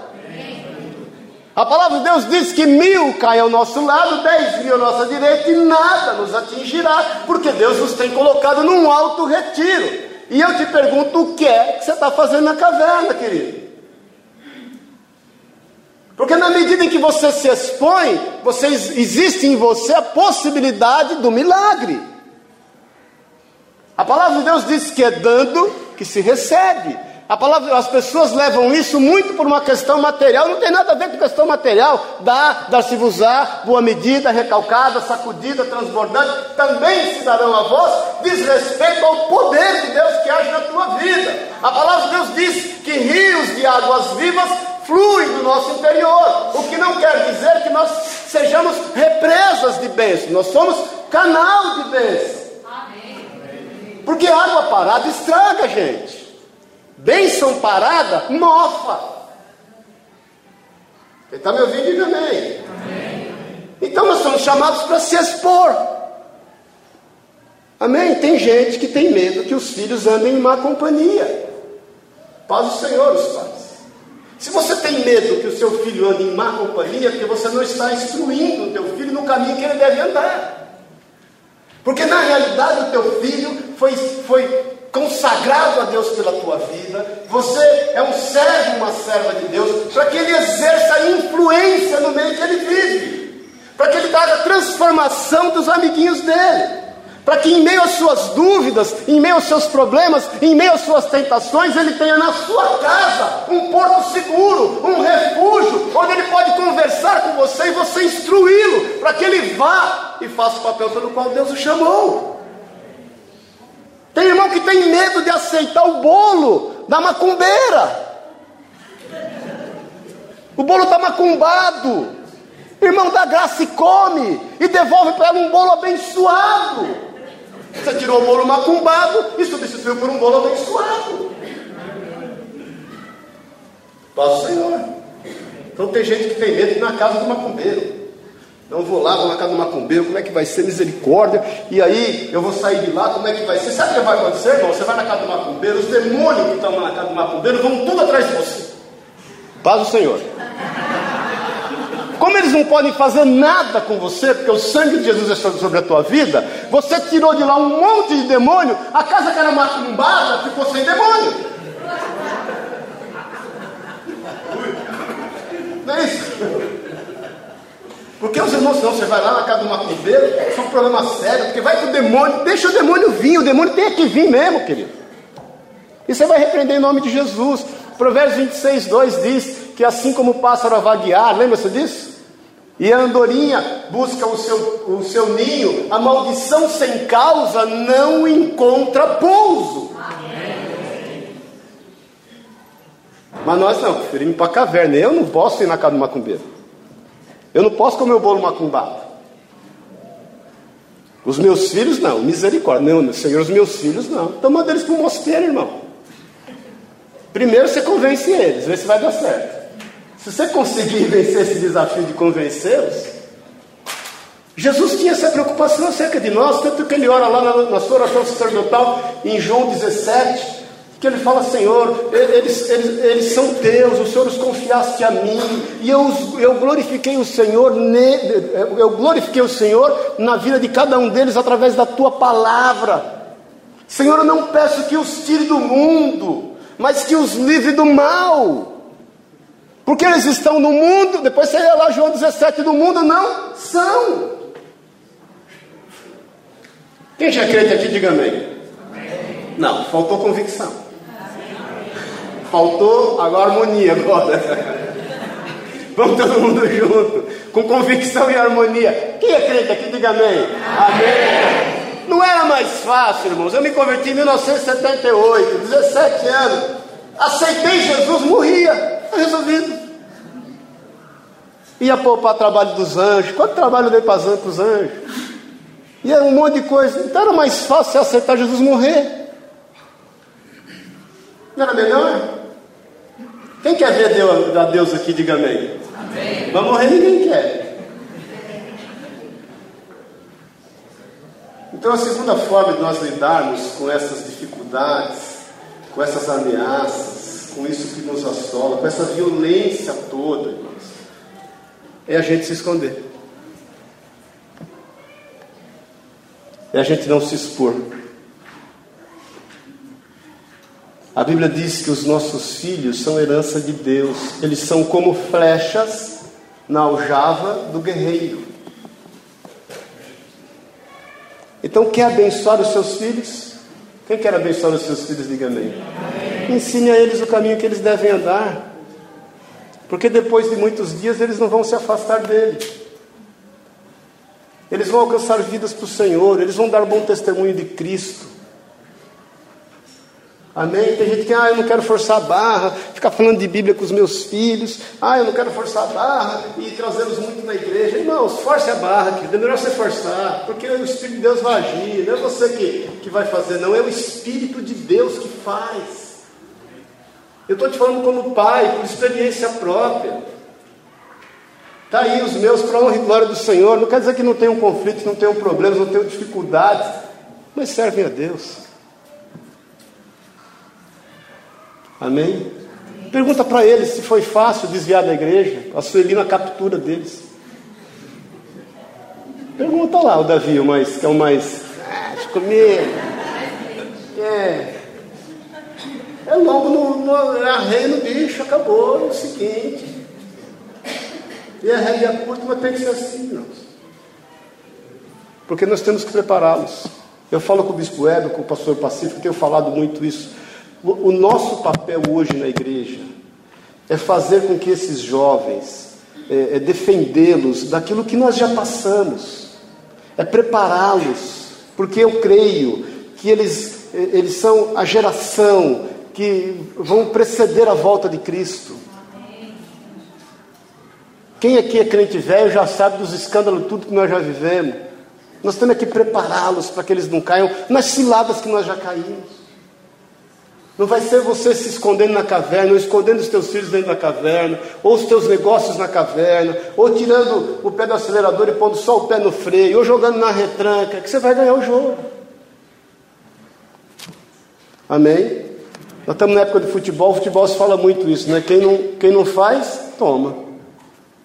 A palavra de Deus diz que mil caem ao nosso lado, dez mil à nossa direita e nada nos atingirá, porque Deus nos tem colocado num alto retiro. E eu te pergunto o que é que você está fazendo na caverna, querido? Porque na medida em que você se expõe, você, existe em você a possibilidade do milagre. A palavra de Deus diz que é dando que se recebe. A palavra, as pessoas levam isso muito por uma questão material, não tem nada a ver com questão material. Dá, dar-se-vos-á, boa medida, recalcada, sacudida, transbordante, também se darão a vós, diz respeito ao poder de Deus que age na tua vida. A palavra de Deus diz que rios de águas vivas fluem do nosso interior, o que não quer dizer que nós sejamos represas de bênção, nós somos canal de bênção. Porque água parada estraga, gente. Bênção parada, mofa. Quem está me ouvindo, diga amém. amém. Então nós somos chamados para se expor. Amém? Tem gente que tem medo que os filhos andem em má companhia. Paz o Senhor, os pais. Se você tem medo que o seu filho ande em má companhia, é porque você não está instruindo o teu filho no caminho que ele deve andar. Porque na realidade o teu filho foi, foi consagrado a Deus pela tua vida, você é um servo, uma serva de Deus, para que ele exerça influência no meio que ele vive, para que ele traga transformação dos amiguinhos dele, para que em meio às suas dúvidas, em meio aos seus problemas, em meio às suas tentações, ele tenha na sua casa um porto seguro, um refúgio, onde ele pode conversar com você e você instruí-lo, para que ele vá e faça o papel pelo qual Deus o chamou. Tem irmão que tem medo de aceitar o bolo da macumbeira. O bolo está macumbado. Irmão da graça e come e devolve para ela um bolo abençoado. Você tirou o bolo macumbado e substituiu por um bolo abençoado. Paz o Senhor. Então tem gente que tem medo na casa do macumbeiro. Não vou lá, vou na casa do macumbeiro, como é que vai ser misericórdia? E aí eu vou sair de lá, como é que vai ser? Sabe o que vai acontecer, irmão? Você vai na casa do macumbeiro, os demônios que estão na casa do macumbeiro vão tudo atrás de você. Paz o Senhor. Como eles não podem fazer nada com você, porque o sangue de Jesus é sobre a tua vida, você tirou de lá um monte de demônio, a casa que era macumbada ficou sem demônio. Não é isso? Porque os irmãos, não, você vai lá na casa do macumbeiro, isso é um problema sério, porque vai com o demônio, deixa o demônio vir, o demônio tem que vir mesmo, querido. E você vai repreender em nome de Jesus. Provérbios 26, 2 diz que assim como o pássaro a vaguear, lembra-se disso? E a andorinha busca o seu, o seu ninho, a maldição sem causa não encontra pouso. Mas nós não, preferimos ir para a caverna. Eu não posso ir na casa do macumbeiro. Eu não posso comer o bolo macumbado. Os meus filhos não, misericórdia. Não, Senhor, os meus filhos não. Então manda eles para o mosteiro, irmão. Primeiro você convence eles, vê se vai dar certo. Se você conseguir vencer esse desafio de convencê-los, Jesus tinha essa preocupação acerca de nós, tanto que ele ora lá na, na sua oração sacerdotal, em João 17, que ele fala, Senhor, eles, eles, eles são teus, o Senhor os confiaste a mim, e eu, eu glorifiquei o Senhor, eu glorifiquei o Senhor na vida de cada um deles através da tua palavra. Senhor, eu não peço que os tire do mundo, mas que os livre do mal. Porque eles estão no mundo, depois você lê lá João 17, do mundo não são. Quem já crente aqui, diga amém. Não, faltou convicção. Faltou agora harmonia agora. Vamos todo mundo junto, com convicção e harmonia. Quem crente aqui, diga amém. Amém. Não era mais fácil, irmãos. Eu me converti em 1978, 17 anos. Aceitei Jesus, morria. Resolvido. Ia poupar trabalho dos anjos. Quanto trabalho dei para os anjos? E era um monte de coisa. Então era mais fácil aceitar Jesus morrer. Não era melhor? Quem quer ver Deus, a Deus aqui, diga amém. amém. Vai morrer, ninguém quer. Então, a segunda forma de nós lidarmos com essas dificuldades, com essas ameaças, com isso que nos assola, com essa violência toda, é a gente se esconder. É a gente não se expor. A Bíblia diz que os nossos filhos são herança de Deus, eles são como flechas na aljava do guerreiro. Então, quer abençoar os seus filhos? Quem quer abençoar os seus filhos, diga amém. amém. Ensine a eles o caminho que eles devem andar, porque depois de muitos dias eles não vão se afastar dele. Eles vão alcançar vidas para o Senhor, eles vão dar bom testemunho de Cristo. Amém? Tem gente que, ah, eu não quero forçar a barra, ficar falando de Bíblia com os meus filhos, ah, eu não quero forçar a barra e trazê-los muito na igreja. Irmãos, force a barra, querido, é melhor você forçar, porque o Espírito de Deus vai agir, não é você que, que vai fazer, não, é o Espírito de Deus que faz. Eu estou te falando como pai, por experiência própria. Está aí os meus para honra e glória do Senhor. Não quer dizer que não tenham conflitos, não tenham problemas, não tenham dificuldades, mas servem a Deus. Amém? Pergunta para eles se foi fácil desviar da igreja, a Sueli na captura deles. Pergunta lá o Davi, o mais, que é o mais. Ah, comigo. É. É logo no, no é rei no bicho, acabou, é o seguinte. E a rédea curta, mas tem que ser assim, não. Porque nós temos que prepará-los. Eu falo com o bispo Hébio, com o pastor Pacífico, tenho falado muito isso. O nosso papel hoje na igreja é fazer com que esses jovens, é, é defendê-los daquilo que nós já passamos, é prepará-los, porque eu creio que eles, é, eles são a geração que vão preceder a volta de Cristo. Quem aqui é crente velho já sabe dos escândalos, tudo que nós já vivemos. Nós temos que prepará-los para que eles não caiam nas ciladas que nós já caímos. Não vai ser você se escondendo na caverna, ou escondendo os teus filhos dentro da caverna, ou os teus negócios na caverna, ou tirando o pé do acelerador e pondo só o pé no freio, ou jogando na retranca, que você vai ganhar o jogo. Amém? Nós estamos na época de futebol, o futebol se fala muito isso, né? Quem não, quem não faz, toma.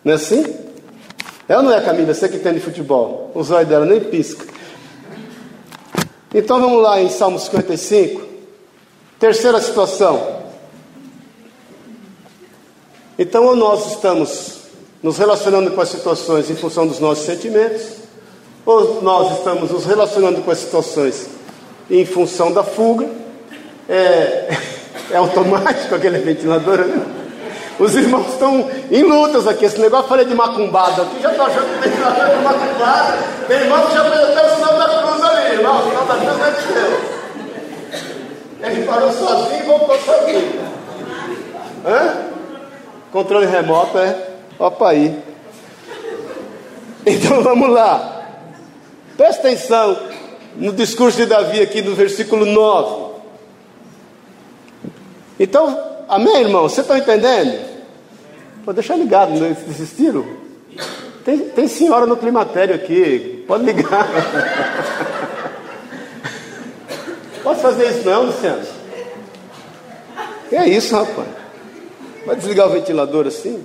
Não é assim? É ou não é, Camila? Você que tem de futebol. O zóio dela nem pisca. Então vamos lá em Salmo 55. Terceira situação. Então, ou nós estamos nos relacionando com as situações em função dos nossos sentimentos, ou nós estamos nos relacionando com as situações em função da fuga. É, é automático aquele ventilador, né? Os irmãos estão em lutas aqui. Esse negócio eu falei de macumbado aqui, já estou achando que o ventilador é de macumbado. Meu irmão já fez até o sinal da cruz ali, irmão. O sinal da cruz é de Deus. Ele parou sozinho e voltou sozinho. Hã? Controle remoto é. Opa aí. Então vamos lá. Presta atenção no discurso de Davi aqui no versículo 9. Então, amém, irmão? Você está entendendo? Vou deixar ligado nesse estilo. Tem, tem senhora no climatério aqui. Pode ligar. Posso fazer isso não, Luciano? É isso, rapaz? Vai desligar o ventilador assim?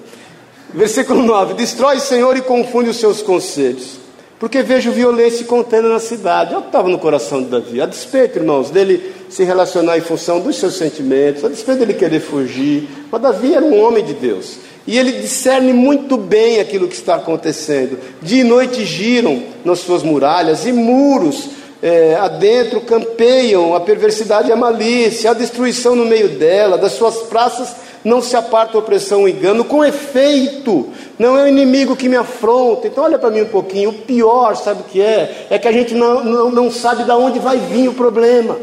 Versículo 9: Destrói, Senhor, e confunde os seus conselhos, porque vejo violência e contenda na cidade. Olha o que estava no coração de Davi. A despeito, irmãos, dele se relacionar em função dos seus sentimentos, a despeito dele querer fugir. Mas Davi era um homem de Deus. E ele discerne muito bem aquilo que está acontecendo. Dia e noite giram nas suas muralhas e muros é, adentro campeiam a perversidade e a malícia, a destruição no meio dela, das suas praças não se aparta a opressão e engano, com efeito, não é o inimigo que me afronta. Então, olha para mim um pouquinho. O pior, sabe o que é? É que a gente não, não, não sabe de onde vai vir o problema.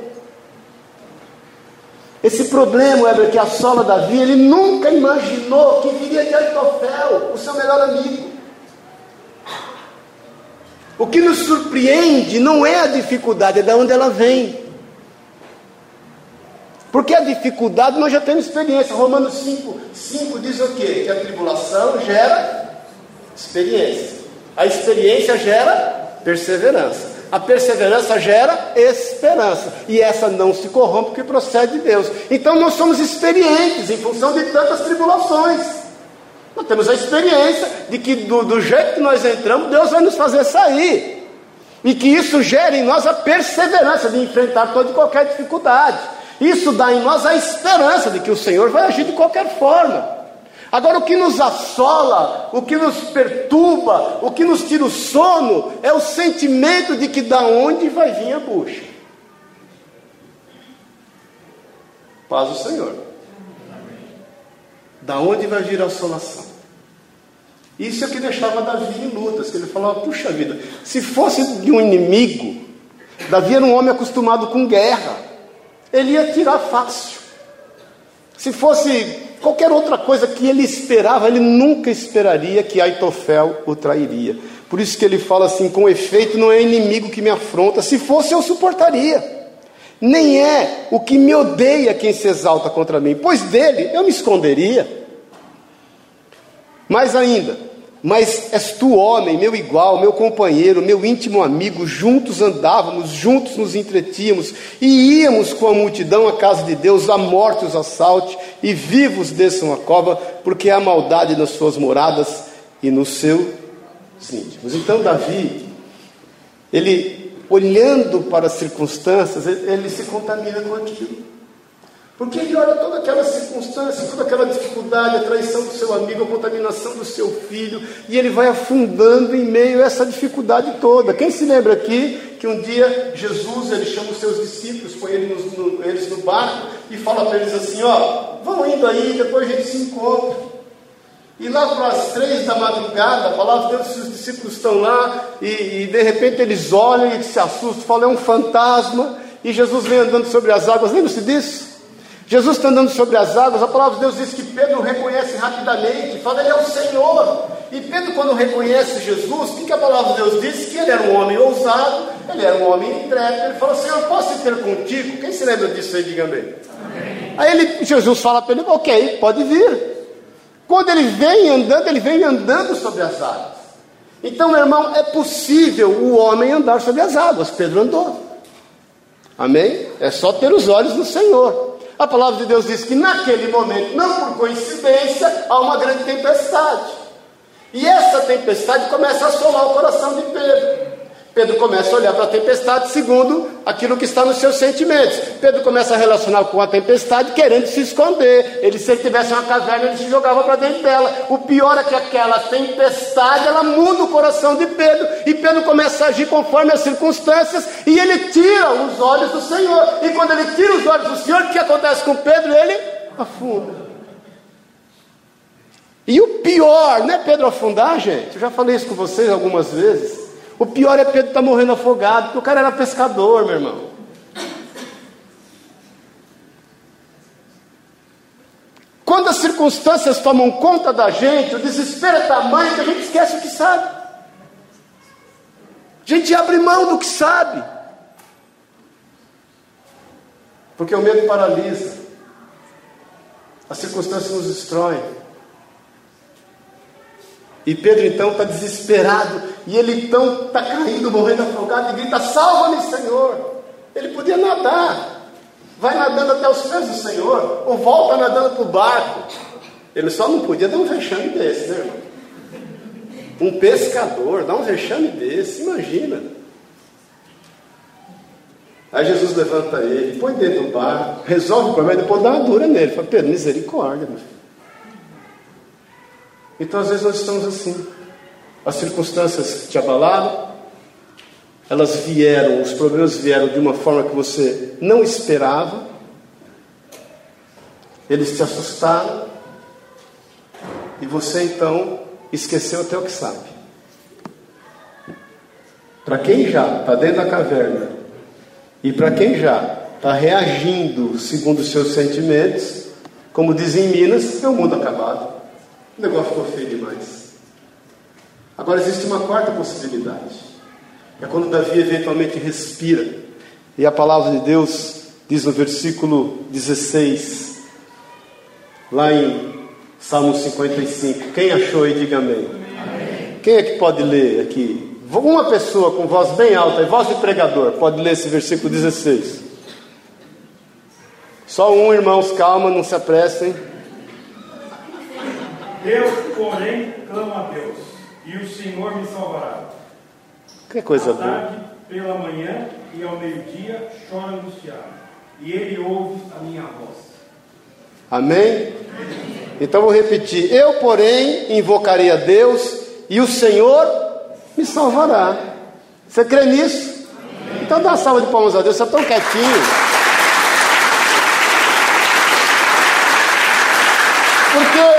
Esse problema, Heber, que assola Davi, ele nunca imaginou que viria de Aitofel, o seu melhor amigo. O que nos surpreende não é a dificuldade, é de onde ela vem. Porque a dificuldade nós já temos experiência. Romanos 5, 5 diz o quê? Que a tribulação gera experiência. A experiência gera perseverança. A perseverança gera esperança. E essa não se corrompe porque procede de Deus. Então nós somos experientes em função de tantas tribulações. Nós temos a experiência de que do, do jeito que nós entramos, Deus vai nos fazer sair. E que isso gera em nós a perseverança de enfrentar toda e qualquer dificuldade. Isso dá em nós a esperança de que o Senhor vai agir de qualquer forma. Agora, o que nos assola, o que nos perturba, o que nos tira o sono, é o sentimento de que da onde vai vir a bucha. Paz o Senhor. Da onde vai vir a assolação? Isso é o que deixava Davi em lutas, que ele falava, puxa vida, se fosse de um inimigo, Davi era um homem acostumado com guerra, ele ia tirar fácil. Se fosse qualquer outra coisa que ele esperava, ele nunca esperaria que Aitofel o trairia. Por isso que ele fala assim: com efeito, não é inimigo que me afronta, se fosse eu suportaria. Nem é o que me odeia quem se exalta contra mim, pois dele eu me esconderia. Mais ainda, mas és tu, homem, meu igual, meu companheiro, meu íntimo amigo, juntos andávamos, juntos nos entretínhamos, e íamos com a multidão à casa de Deus, a morte os assalte, e vivos desçam a cova, porque há maldade nas suas moradas e nos seus íntimos. Então, Davi, ele, olhando para as circunstâncias, ele, se contamina com aquilo. Porque ele olha toda aquela circunstância, toda aquela dificuldade, a traição do seu amigo, a contaminação do seu filho, e ele vai afundando em meio a essa dificuldade toda. Quem se lembra aqui que um dia Jesus ele chama os seus discípulos, põe eles no, eles no barco e fala para eles assim: Ó, vão indo aí, depois a gente se encontra. E lá para as três da madrugada, a palavra de Deus, os discípulos estão lá e, e de repente eles olham e se assustam, falam: é um fantasma. E Jesus vem andando sobre as águas, lembra-se disso? Jesus está andando sobre as águas, a palavra de Deus diz que Pedro reconhece rapidamente, fala, ele é o Senhor. E Pedro, quando reconhece Jesus, o que a palavra de Deus diz? Que ele era um homem ousado, ele era um homem intrépido. Ele fala, Senhor, posso ter contigo? Quem se lembra disso aí, diga amém. amém. Aí ele, Jesus fala para ele, ok, pode vir. Quando ele vem andando, ele vem andando sobre as águas. Então, meu irmão, é possível o homem andar sobre as águas. Pedro andou. Amém? É só ter os olhos no Senhor. A palavra de Deus diz que naquele momento, não por coincidência, há uma grande tempestade. E essa tempestade começa a assolar o coração de Pedro. Pedro começa a olhar para a tempestade segundo aquilo que está nos seus sentimentos. Pedro começa a relacionar com a tempestade querendo se esconder. Ele, se ele tivesse uma caverna, ele se jogava para dentro dela. O pior é que aquela tempestade, ela muda o coração de Pedro. E Pedro começa a agir conforme as circunstâncias. E ele tira os olhos do Senhor. E quando ele tira os olhos do Senhor, o que acontece com Pedro? Ele afunda. E o pior, não é Pedro afundar, gente? Eu já falei isso com vocês algumas vezes. O pior é Pedro estar tá morrendo afogado, porque o cara era pescador, meu irmão. Quando as circunstâncias tomam conta da gente, o desespero é tamanho que a gente esquece o que sabe. A gente abre mão do que sabe. Porque o medo paralisa. As circunstâncias nos destroem. E Pedro então está desesperado, e ele então está caindo, morrendo afogado, e grita: Salva-me, Senhor! Ele podia nadar, vai nadando até os pés do Senhor, ou volta nadando para o barco. Ele só não podia dar um vexame desse, né, irmão? Um pescador, dá um vexame desse, imagina. Aí Jesus levanta ele, põe dentro do barco, resolve o problema, depois dá uma dura nele. Fala, Pedro, misericórdia, meu filho. Então, às vezes, nós estamos assim. As circunstâncias te abalaram, elas vieram, os problemas vieram de uma forma que você não esperava, eles te assustaram, e você então esqueceu até o que sabe. Para quem já está dentro da caverna, e para quem já está reagindo segundo os seus sentimentos, como dizem em Minas, é o mundo acabado. O negócio ficou feio demais. Agora existe uma quarta possibilidade. É quando Davi eventualmente respira e a palavra de Deus diz no versículo 16, lá em Salmo 55. Quem achou aí, diga amém. amém. Quem é que pode ler aqui? Uma pessoa com voz bem alta e voz de pregador pode ler esse versículo 16. Só um, irmãos, calma, não se apressem. Deus, porém, clama a Deus, e o Senhor me salvará. Que coisa boa. tarde, pela manhã e ao meio-dia, chora angustiado, e ele ouve a minha voz. Amém? Então vou repetir: Eu, porém, invocarei a Deus, e o Senhor me salvará. Você crê nisso? Então dá uma salva de palmas a Deus, você está tão quietinho. Porque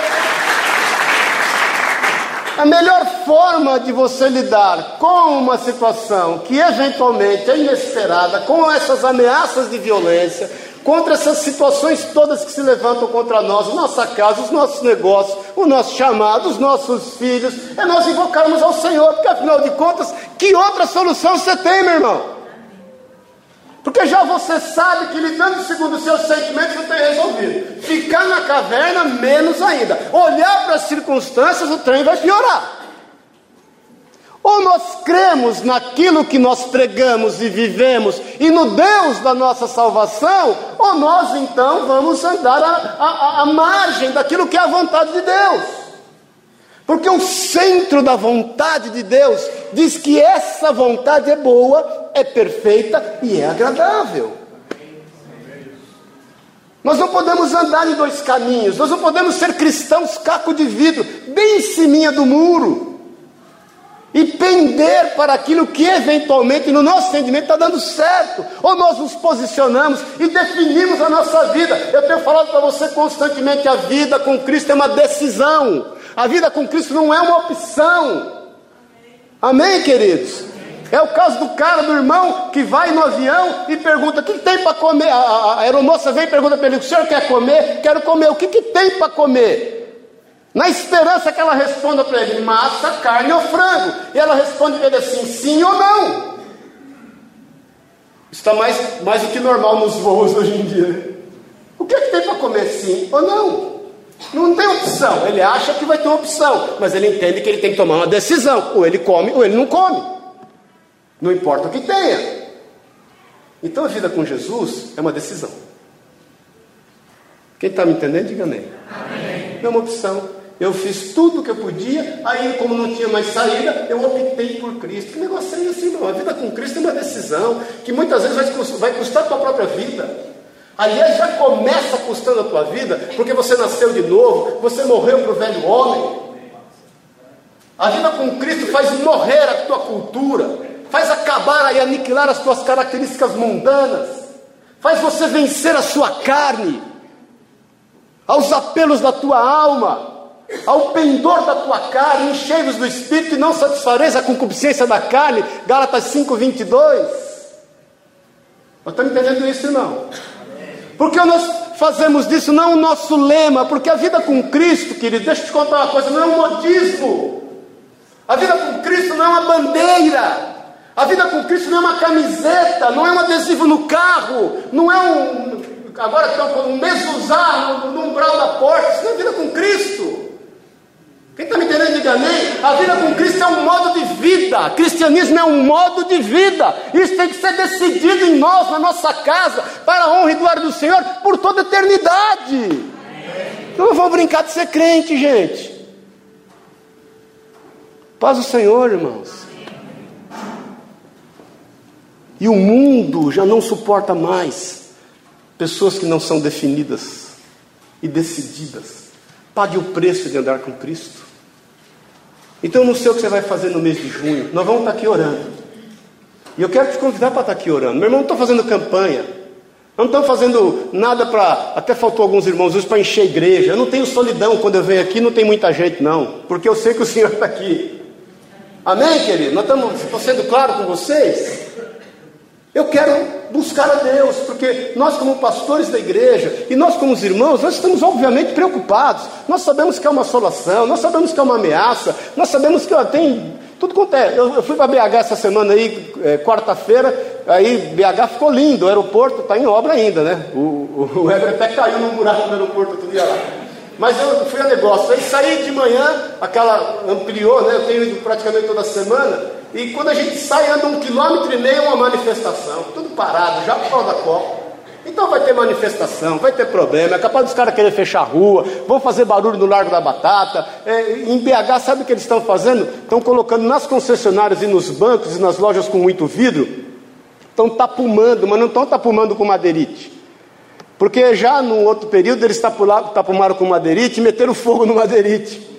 a melhor forma de você lidar com uma situação que eventualmente é inesperada, com essas ameaças de violência, contra essas situações todas que se levantam contra nós, nossa casa, os nossos negócios, o nosso chamado, os nossos filhos, é nós invocarmos ao Senhor, porque afinal de contas, que outra solução você tem, meu irmão? Porque já você sabe que lidando segundo os seus sentimentos não tem resolvido. Ficar na caverna, menos ainda. Olhar para as circunstâncias, o trem vai piorar. Ou nós cremos naquilo que nós pregamos e vivemos e no Deus da nossa salvação, ou nós então vamos andar à, margem daquilo que é a vontade de Deus. Porque o centro da vontade de Deus diz que essa vontade é boa, é perfeita e é agradável. Nós não podemos andar em dois caminhos, nós não podemos ser cristãos caco de vidro, bem em cima do muro, e pender para aquilo que eventualmente no nosso entendimento está dando certo, ou nós nos posicionamos e definimos a nossa vida. Eu tenho falado para você constantemente: a vida com Cristo é uma decisão, a vida com Cristo não é uma opção. Amém, queridos? É o caso do cara, do irmão, que vai no avião e pergunta: o que, tem para comer? A, aeromoça vem e pergunta para ele: o senhor quer comer? Quero comer. O que, que tem para comer? Na esperança que ela responda para ele: massa, carne ou frango. E ela responde para ele assim: sim ou não. Está mais, mais do que normal nos voos hoje em dia. O que, que tem para comer, sim ou não? Não tem opção. Ele acha que vai ter uma opção, mas ele entende que ele tem que tomar uma decisão: ou ele come ou ele não come. Não importa o que tenha. Então a vida com Jesus é uma decisão. Quem está me entendendo, diga amém. amém. Não é uma opção. Eu fiz tudo o que eu podia, aí, como não tinha mais saída, eu optei por Cristo. Que negócio é assim, não? A vida com Cristo é uma decisão que muitas vezes vai custar a tua própria vida. Aliás, já começa custando a tua vida, porque você nasceu de novo, você morreu para o velho homem. A vida com Cristo faz morrer a tua cultura, faz acabar e aniquilar as tuas características mundanas, faz você vencer a sua carne, aos apelos da tua alma, ao pendor da tua carne, enchei-vos do Espírito e não satisfareis a concupiscência da carne, Gálatas 5, 22. Nós estamos entendendo isso, irmão? Porque nós fazemos disso não o nosso lema, porque a vida com Cristo, querido, deixa eu te contar uma coisa, não é um modismo. A vida com Cristo não é uma bandeira. A vida com Cristo não é uma camiseta, não é um adesivo no carro, não é um. Agora estão um mesuzar no, no umbral da porta. Isso não é vida com Cristo. Quem está me entendendo, diga amém. A vida com Cristo é um modo de vida. Cristianismo é um modo de vida. Isso tem que ser decidido em nós, na nossa casa, para a honra e glória do Senhor, por toda a eternidade. Não vamos brincar de ser crente, gente. Paz o Senhor, irmãos. E o mundo já não suporta mais pessoas que não são definidas e decididas. Pague o preço de andar com Cristo. Então eu não sei o que você vai fazer no mês de junho. Nós vamos estar aqui orando. E eu quero te convidar para estar aqui orando. Meu irmão, não estou fazendo campanha. Não estou fazendo nada para. Até faltou alguns irmãos hoje para encher a igreja. Eu não tenho solidão quando eu venho aqui, não tem muita gente, não. Porque eu sei que o Senhor está aqui. Amém, querido? Nós estamos. Estou sendo claro com vocês? Eu quero buscar a Deus, porque nós, como pastores da igreja, e nós, como os irmãos, nós estamos obviamente preocupados. Nós sabemos que é uma assolação, nós sabemos que é uma ameaça, nós sabemos que ó, tem tudo quanto é. Eu, eu fui para BH essa semana aí, é, quarta-feira, aí BH ficou lindo, o aeroporto está em obra ainda, né? O, o, o até caiu no buraco do aeroporto outro dia lá. Mas eu fui a negócio, aí saí de manhã, aquela ampliou, né? Eu tenho ido praticamente toda semana, e quando a gente sai, anda um quilômetro e meio, uma manifestação, tudo parado, já por causa da Copa. Então vai ter manifestação, vai ter problema, é capaz dos caras querer fechar a rua, vão fazer barulho no Largo da Batata. É, em BH, sabe o que eles estão fazendo? Estão colocando nas concessionárias e nos bancos e nas lojas com muito vidro, estão tapumando, mas não estão tapumando com madeirite. Porque já no outro período eles tapumaram com madeirite e meteram fogo no madeirite.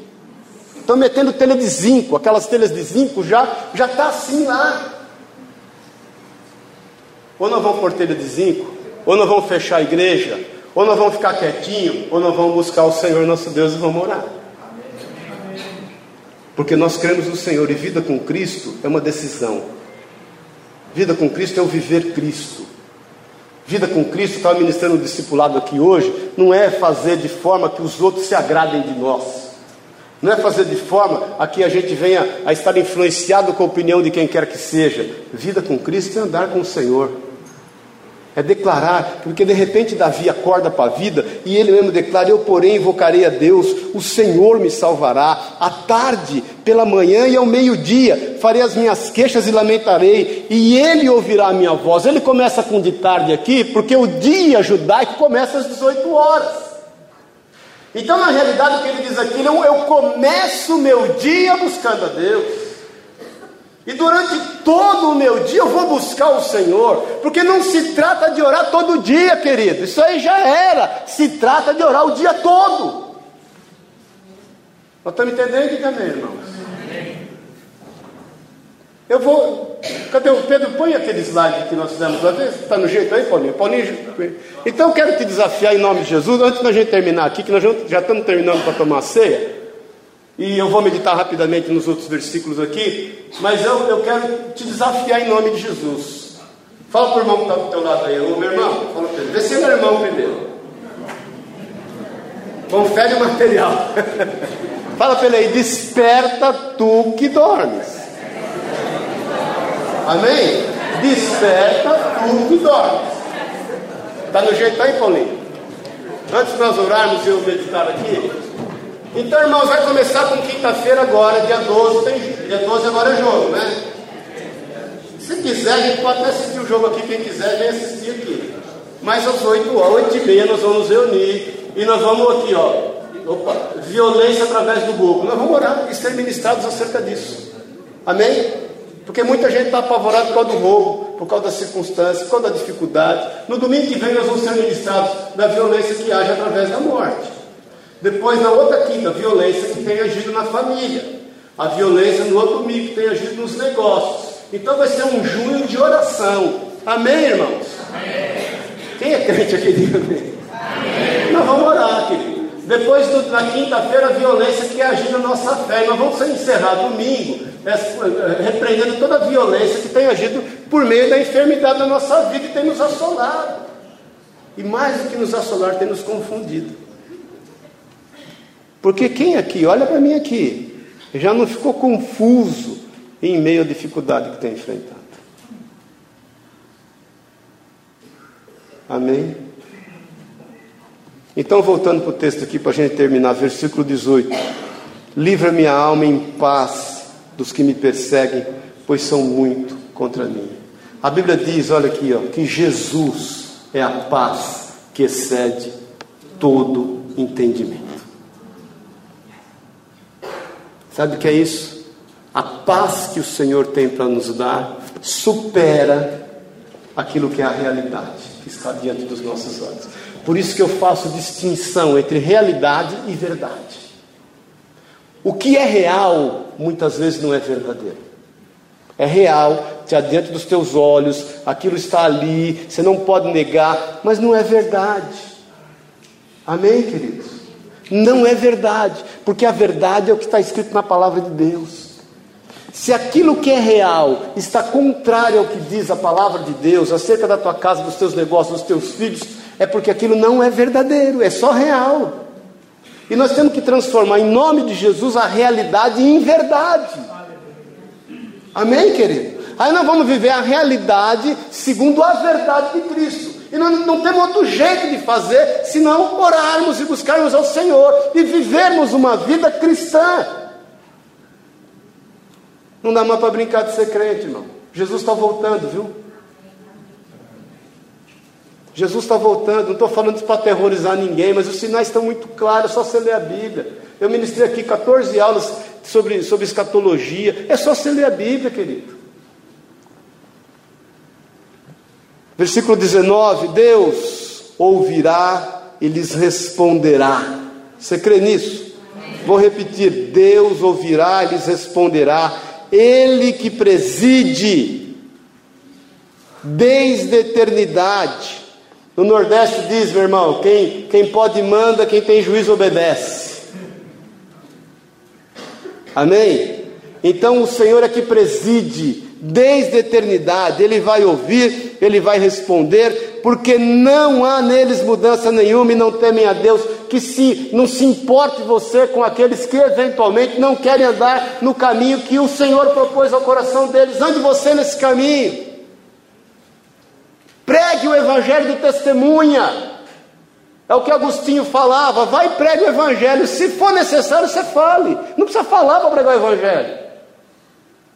Estão metendo telha de zinco, aquelas telhas de zinco já já está assim lá. Ou não vão pôr telha de zinco, ou nós vamos fechar a igreja, ou nós vamos ficar quietinho, ou nós vamos buscar o Senhor nosso Deus e vamos orar. Porque nós cremos no Senhor e vida com Cristo é uma decisão. Vida com Cristo é o viver Cristo. Vida com Cristo, estava ministrando um discipulado aqui hoje, não é fazer de forma que os outros se agradem de nós. Não é fazer de forma a que a gente venha a estar influenciado com a opinião de quem quer que seja. Vida com Cristo é andar com o Senhor é declarar, porque de repente Davi acorda para a vida e ele mesmo declara: Eu, porém, invocarei a Deus, o Senhor me salvará. À tarde, pela manhã e ao meio-dia farei as minhas queixas e lamentarei, e ele ouvirá a minha voz. Ele começa com de tarde aqui, porque o dia judaico começa às 18 horas. Então, na realidade, o que ele diz aqui, eu, eu começo o meu dia buscando a Deus. E durante todo o meu dia eu vou buscar o Senhor, porque não se trata de orar todo dia, querido. Isso aí já era. Se trata de orar o dia todo. Nós estamos entendendo que amém, irmãos? Eu vou. Cadê o Pedro? Põe aquele slide que nós fizemos uma vez. Está no jeito aí, Paulinho? Paulinho. Então eu quero te desafiar em nome de Jesus, antes da gente terminar aqui, que nós já estamos terminando para tomar ceia. E eu vou meditar rapidamente nos outros versículos aqui, mas eu, eu quero te desafiar em nome de Jesus. Fala para o irmão que está do teu lado aí, ô meu irmão, fala para ele, vê se é meu irmão primeiro. Confere o material. fala para ele aí, desperta tu que dormes. Amém? Desperta tu que dormes. Está no jeito aí, Paulinho? Antes de nós orarmos e eu meditar aqui, então, irmãos, vai começar com quinta-feira agora, dia 12. Tem, dia 12 agora é jogo, né? Se quiser, a gente pode até assistir o jogo aqui, quem quiser, vem assistir aqui. Mas às 8 horas, 8 e meia, nós vamos reunir. E nós vamos aqui, ó. Opa, violência através do Google. Nós vamos orar e ser ministrados acerca disso. Amém? Porque muita gente está apavorada por causa do roubo, por causa das circunstâncias, por causa da dificuldade. No domingo que vem nós vamos ser ministrados da violência que age através da morte. Depois, na outra quinta, violência que tem agido na família. A violência no outro domingo que tem agido nos negócios. Então vai ser um junho de oração. Amém, irmãos? Amém. Quem é crente aqui? Diga amém. amém. Nós vamos orar, querido. Depois, na quinta-feira, a violência que agir na nossa fé. Nós vamos encerrar domingo, é, é, repreendendo toda a violência que tem agido por meio da enfermidade da nossa vida e tem nos assolado. E mais do que nos assolar, tem nos confundido. Porque quem aqui, olha para mim aqui, já não ficou confuso em meio à dificuldade que tem enfrentado? Amém? Então, voltando para o texto aqui, para a gente terminar, versículo 18: Livra minha alma em paz dos que me perseguem, pois são muito contra mim. A Bíblia diz, olha aqui, ó, que Jesus é a paz que excede todo entendimento. Sabe o que é isso? A paz que o Senhor tem para nos dar supera aquilo que é a realidade que está diante dos nossos olhos. Por isso que eu faço distinção entre realidade e verdade. O que é real muitas vezes não é verdadeiro. É real, está diante dos teus olhos, aquilo está ali, você não pode negar, mas não é verdade. Amém, queridos? Não é verdade, porque a verdade é o que está escrito na palavra de Deus. Se aquilo que é real está contrário ao que diz a palavra de Deus acerca da tua casa, dos teus negócios, dos teus filhos, é porque aquilo não é verdadeiro, é só real. E nós temos que transformar em nome de Jesus a realidade em verdade. Amém, querido? Aí nós vamos viver a realidade segundo a verdade de Cristo. E nós não temos outro jeito de fazer senão orarmos e buscarmos ao Senhor e vivermos uma vida cristã. Não dá mais para brincar de ser crente, irmão. Jesus está voltando, viu? Jesus está voltando, não estou falando isso para aterrorizar ninguém, mas os sinais estão muito claros, é só você ler a Bíblia. Eu ministrei aqui 14 aulas sobre, sobre escatologia, é só você ler a Bíblia, querido. Versículo 19: Deus ouvirá e lhes responderá. Você crê nisso? Vou repetir: Deus ouvirá e lhes responderá. Ele que preside desde a eternidade. No Nordeste diz, meu irmão: quem, quem pode manda, quem tem juízo obedece. Amém? Então o Senhor é que preside desde a eternidade, Ele vai ouvir, Ele vai responder, porque não há neles mudança nenhuma e não temem a Deus, que se não se importe você com aqueles que eventualmente não querem andar no caminho que o Senhor propôs ao coração deles, ande você nesse caminho. Pregue o evangelho de testemunha. É o que Agostinho falava, vai e pregue o evangelho, se for necessário você fale. Não precisa falar para pregar o evangelho.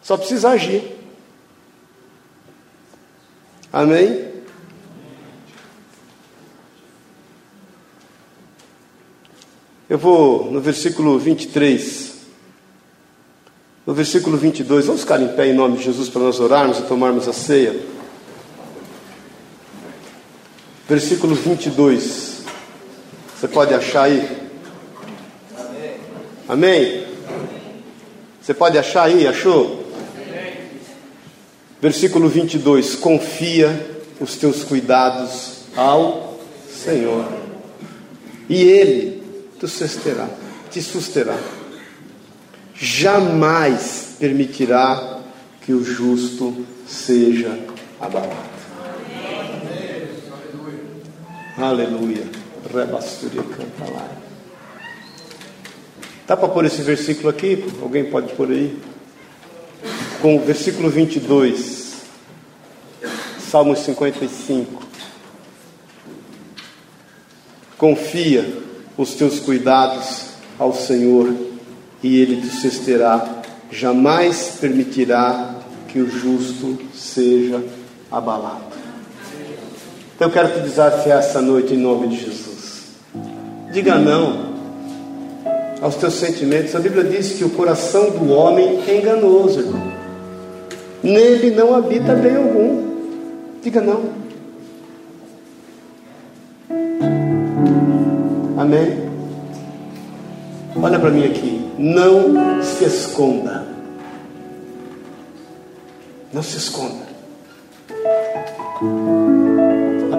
Só precisa agir. Amém? Eu vou no versículo 23. No versículo 22, vamos ficar em pé em nome de Jesus para nós orarmos e tomarmos a ceia. Versículo 22. Você pode achar aí? Amém? Amém? Você pode achar aí? Achou? Versículo 22: Confia os teus cuidados ao Senhor, e Ele te susterá, te susterá. Jamais permitirá que o justo seja abalado. Aleluia. Dá para pôr esse versículo aqui? Alguém pode pôr aí? com o versículo 22, Salmos 55. Confia os teus cuidados ao Senhor e Ele te susterá, jamais permitirá que o justo seja abalado. Eu quero te desafiar essa noite em nome de Jesus. Diga não aos teus sentimentos. A Bíblia diz que o coração do homem é enganoso, irmão nele não habita bem algum. Diga não. Amém? Olha para mim aqui. Não se esconda. Não se esconda.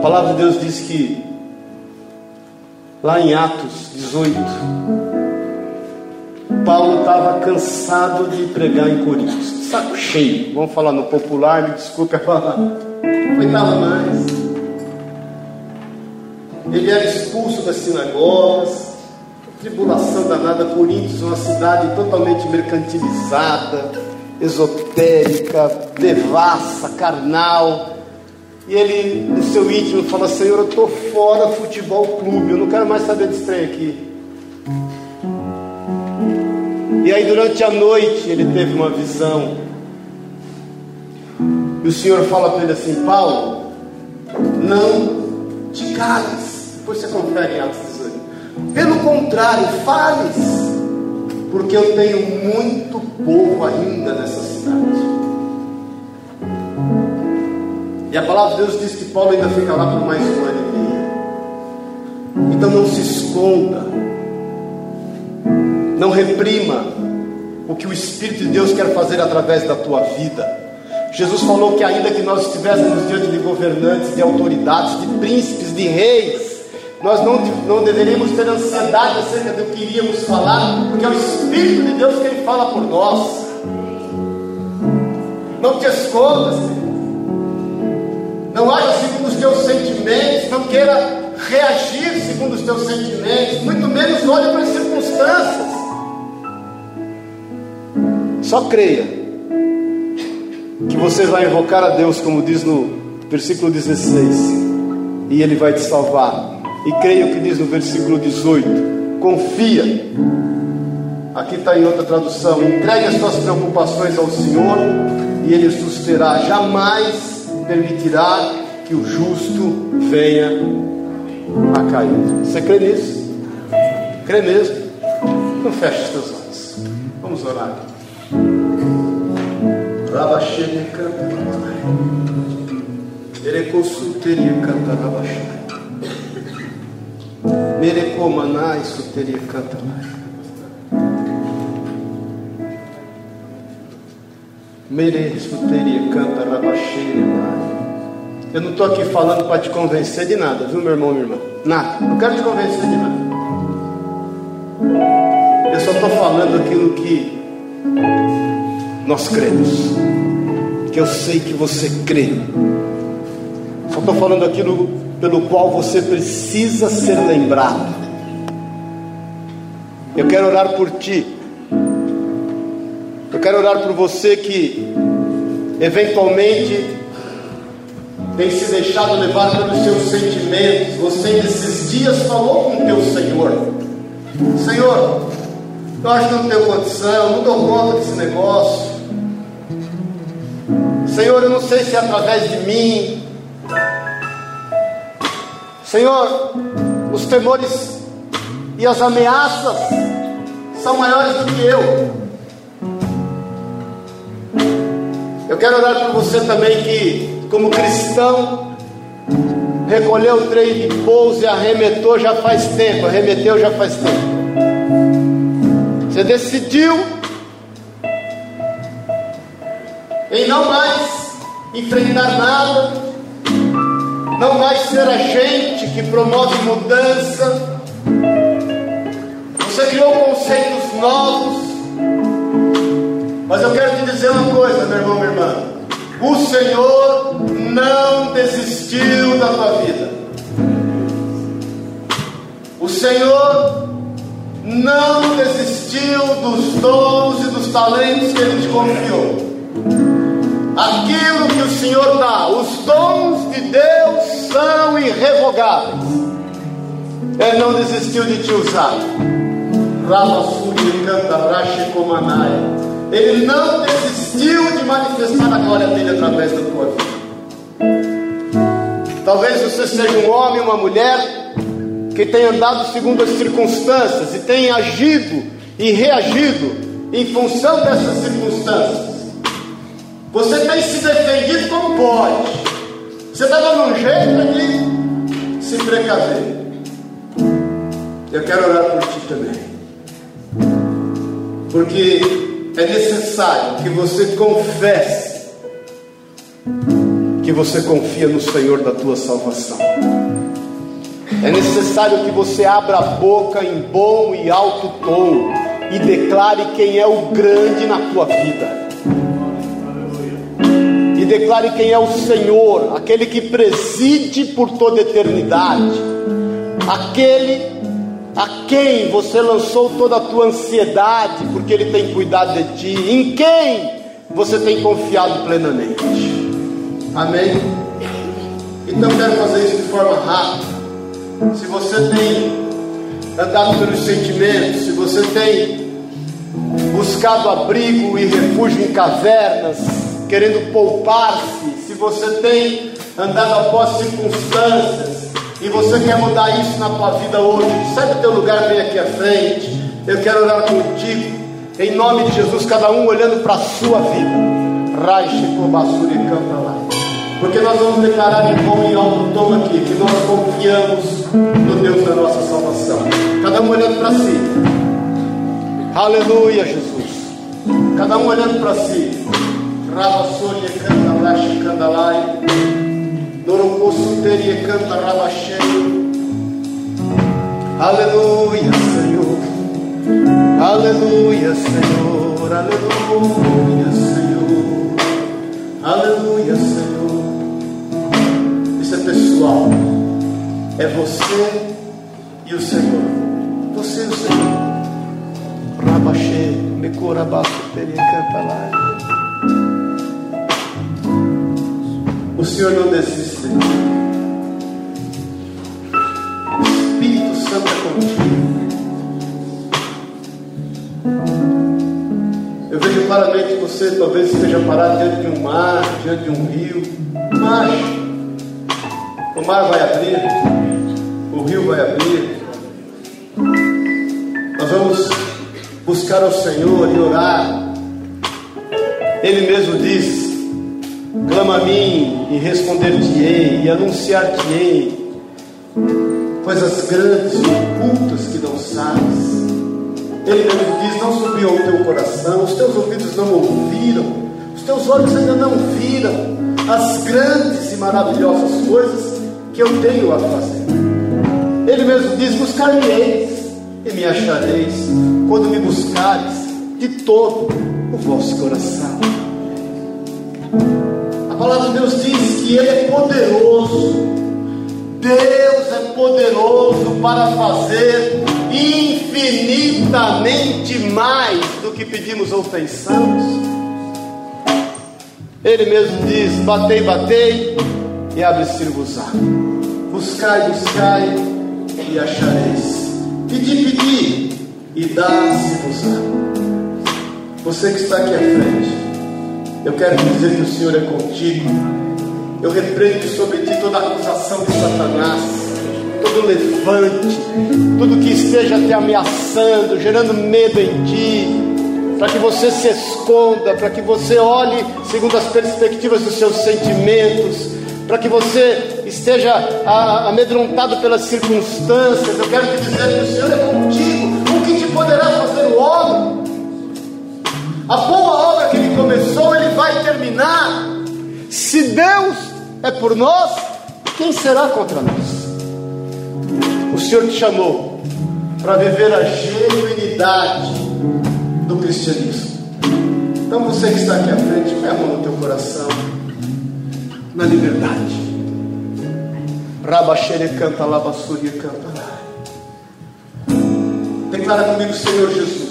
Palavra de Deus diz que, lá em Atos 18, Paulo estava cansado de pregar em Coríntios saco cheio. Vamos falar no popular, me desculpe a falar. Aguentava mais. Ele era expulso das sinagogas. Tribulação danada, Coríntios, uma cidade totalmente mercantilizada, esotérica, devassa, carnal. E ele, no seu íntimo, fala: Senhor, eu estou fora do futebol clube, eu não quero mais saber desse trem aqui. E aí, durante a noite, ele teve uma visão. E o Senhor fala para ele assim: Paulo, não te cales. Depois você confere em Atos 18. Pelo contrário, fales, porque eu tenho muito povo ainda nessa cidade. E a palavra de Deus diz que Paulo ainda fica lá por mais um ano e meio. Então não se esconda não reprima o que o Espírito de Deus quer fazer através da tua vida. Jesus falou que, ainda que nós estivéssemos diante de governantes, de autoridades, de príncipes, de reis, nós não, não deveríamos ter ansiedade acerca do que iríamos falar, porque é o Espírito de Deus que Ele fala por nós. Não te escondas, não haja segundo os teus sentimentos, não queira reagir segundo os teus sentimentos, muito menos olhe para as circunstâncias. Só creia que você vai invocar a Deus, como diz no versículo 16, e Ele vai te salvar. E creio que diz no versículo 18: confia. Aqui está em outra tradução: entregue as suas preocupações ao Senhor e Ele susterá. Jamais permitirá que o justo venha a cair. Você crê nisso? Crê mesmo? Então feche os teus olhos. Vamos orar. Rabaxene canta Erecosu teria canta Rabaxene. Merecomaná isso teria canta Mereço Eu não estou aqui falando para te convencer de nada, viu, meu irmão, minha irmã? Nada. Não quero te convencer de nada. Eu só estou falando aquilo que nós cremos. Que eu sei que você crê. Só estou falando aquilo pelo qual você precisa ser lembrado. Eu quero orar por ti. Quero orar por você que eventualmente tem se deixado levar pelos seus sentimentos. Você nesses dias falou com o teu Senhor: Senhor, eu acho que não tenho condição, não dou conta desse negócio. Senhor, eu não sei se é através de mim. Senhor, os temores e as ameaças são maiores do que eu. Eu quero orar por você também que como cristão, recolheu o trem de pouso e arremetou já faz tempo, arremeteu já faz tempo. Você decidiu em não mais enfrentar nada, não mais ser agente que promove mudança. Você criou conceitos novos. Mas eu quero te dizer uma coisa, meu irmão, minha irmã. O Senhor não desistiu da tua vida. O Senhor não desistiu dos dons e dos talentos que Ele te confiou. Aquilo que o Senhor dá, os dons de Deus são irrevogáveis. Ele não desistiu de te usar. Ramasuri canta Rashi Komanaia. Ele não desistiu de manifestar a glória dele através da tua vida. Talvez você seja um homem, uma mulher que tenha andado segundo as circunstâncias e tenha agido e reagido em função dessas circunstâncias. Você tem se defendido como pode. Você está dando um jeito de se precaver. Eu quero orar por ti também. Porque é necessário que você confesse que você confia no Senhor da tua salvação. É necessário que você abra a boca em bom e alto tom e declare quem é o grande na tua vida. E declare quem é o Senhor, aquele que preside por toda eternidade, aquele a quem você lançou toda a tua ansiedade, porque Ele tem cuidado de ti, em quem você tem confiado plenamente. Amém? Então quero fazer isso de forma rápida. Se você tem andado pelos sentimentos, se você tem buscado abrigo e refúgio em cavernas, querendo poupar-se, se você tem andado após circunstâncias, e você quer mudar isso na tua vida hoje, sai do teu lugar, vem aqui à frente. Eu quero orar contigo, em nome de Jesus, cada um olhando para a sua vida. Porque nós vamos declarar em bom e alto tom aqui que nós confiamos no Deus da nossa salvação. Cada um olhando para si. Aleluia, Jesus. Cada um olhando para si. Rava Sônia, canta, racha, canta, lai. Dorocosuteria canta rabacheio. Aleluia, Senhor. Aleluia, Senhor. Aleluia, Senhor. Aleluia, Senhor. Isso é pessoal. É você e o Senhor. Você e o Senhor. Rabache, me curabaço, teria canta lá. O Senhor não desiste de ti. Espírito Santo é contigo. Eu vejo claramente que você talvez esteja parado diante de um mar, diante de um rio. Mas o mar vai abrir, o rio vai abrir. Nós vamos buscar ao Senhor e orar. Ele mesmo diz: Clama a mim e responder-te-ei e anunciar-te-ei coisas grandes e ocultas que não sabes. Ele mesmo diz: Não subiu ao teu coração, os teus ouvidos não ouviram, os teus olhos ainda não viram as grandes e maravilhosas coisas que eu tenho a fazer. Ele mesmo diz: Buscar-me-eis e me achareis, quando me buscares de todo o vosso coração. Palavra de Deus diz que Ele é poderoso. Deus é poderoso para fazer infinitamente mais do que pedimos ou pensamos. Ele mesmo diz: Batei, batei, e abre-se-vos-á. Buscai, buscai, e achareis. Pedi, pedi, e dá-se-vos-á. Você que está aqui à frente, eu quero dizer que o Senhor é contigo. Eu repreendo sobre ti toda acusação de Satanás todo levante, tudo que esteja te ameaçando, gerando medo em ti, para que você se esconda, para que você olhe segundo as perspectivas dos seus sentimentos, para que você esteja amedrontado pelas circunstâncias. Eu quero te dizer que o Senhor é contigo, o que te poderá fazer o homem? A boa terminar. Se Deus é por nós, quem será contra nós? O Senhor te chamou para viver a genuinidade do cristianismo. Então você que está aqui à frente, põe a mão no teu coração, na liberdade. Rabaxere canta, canta. Declara comigo, Senhor Jesus.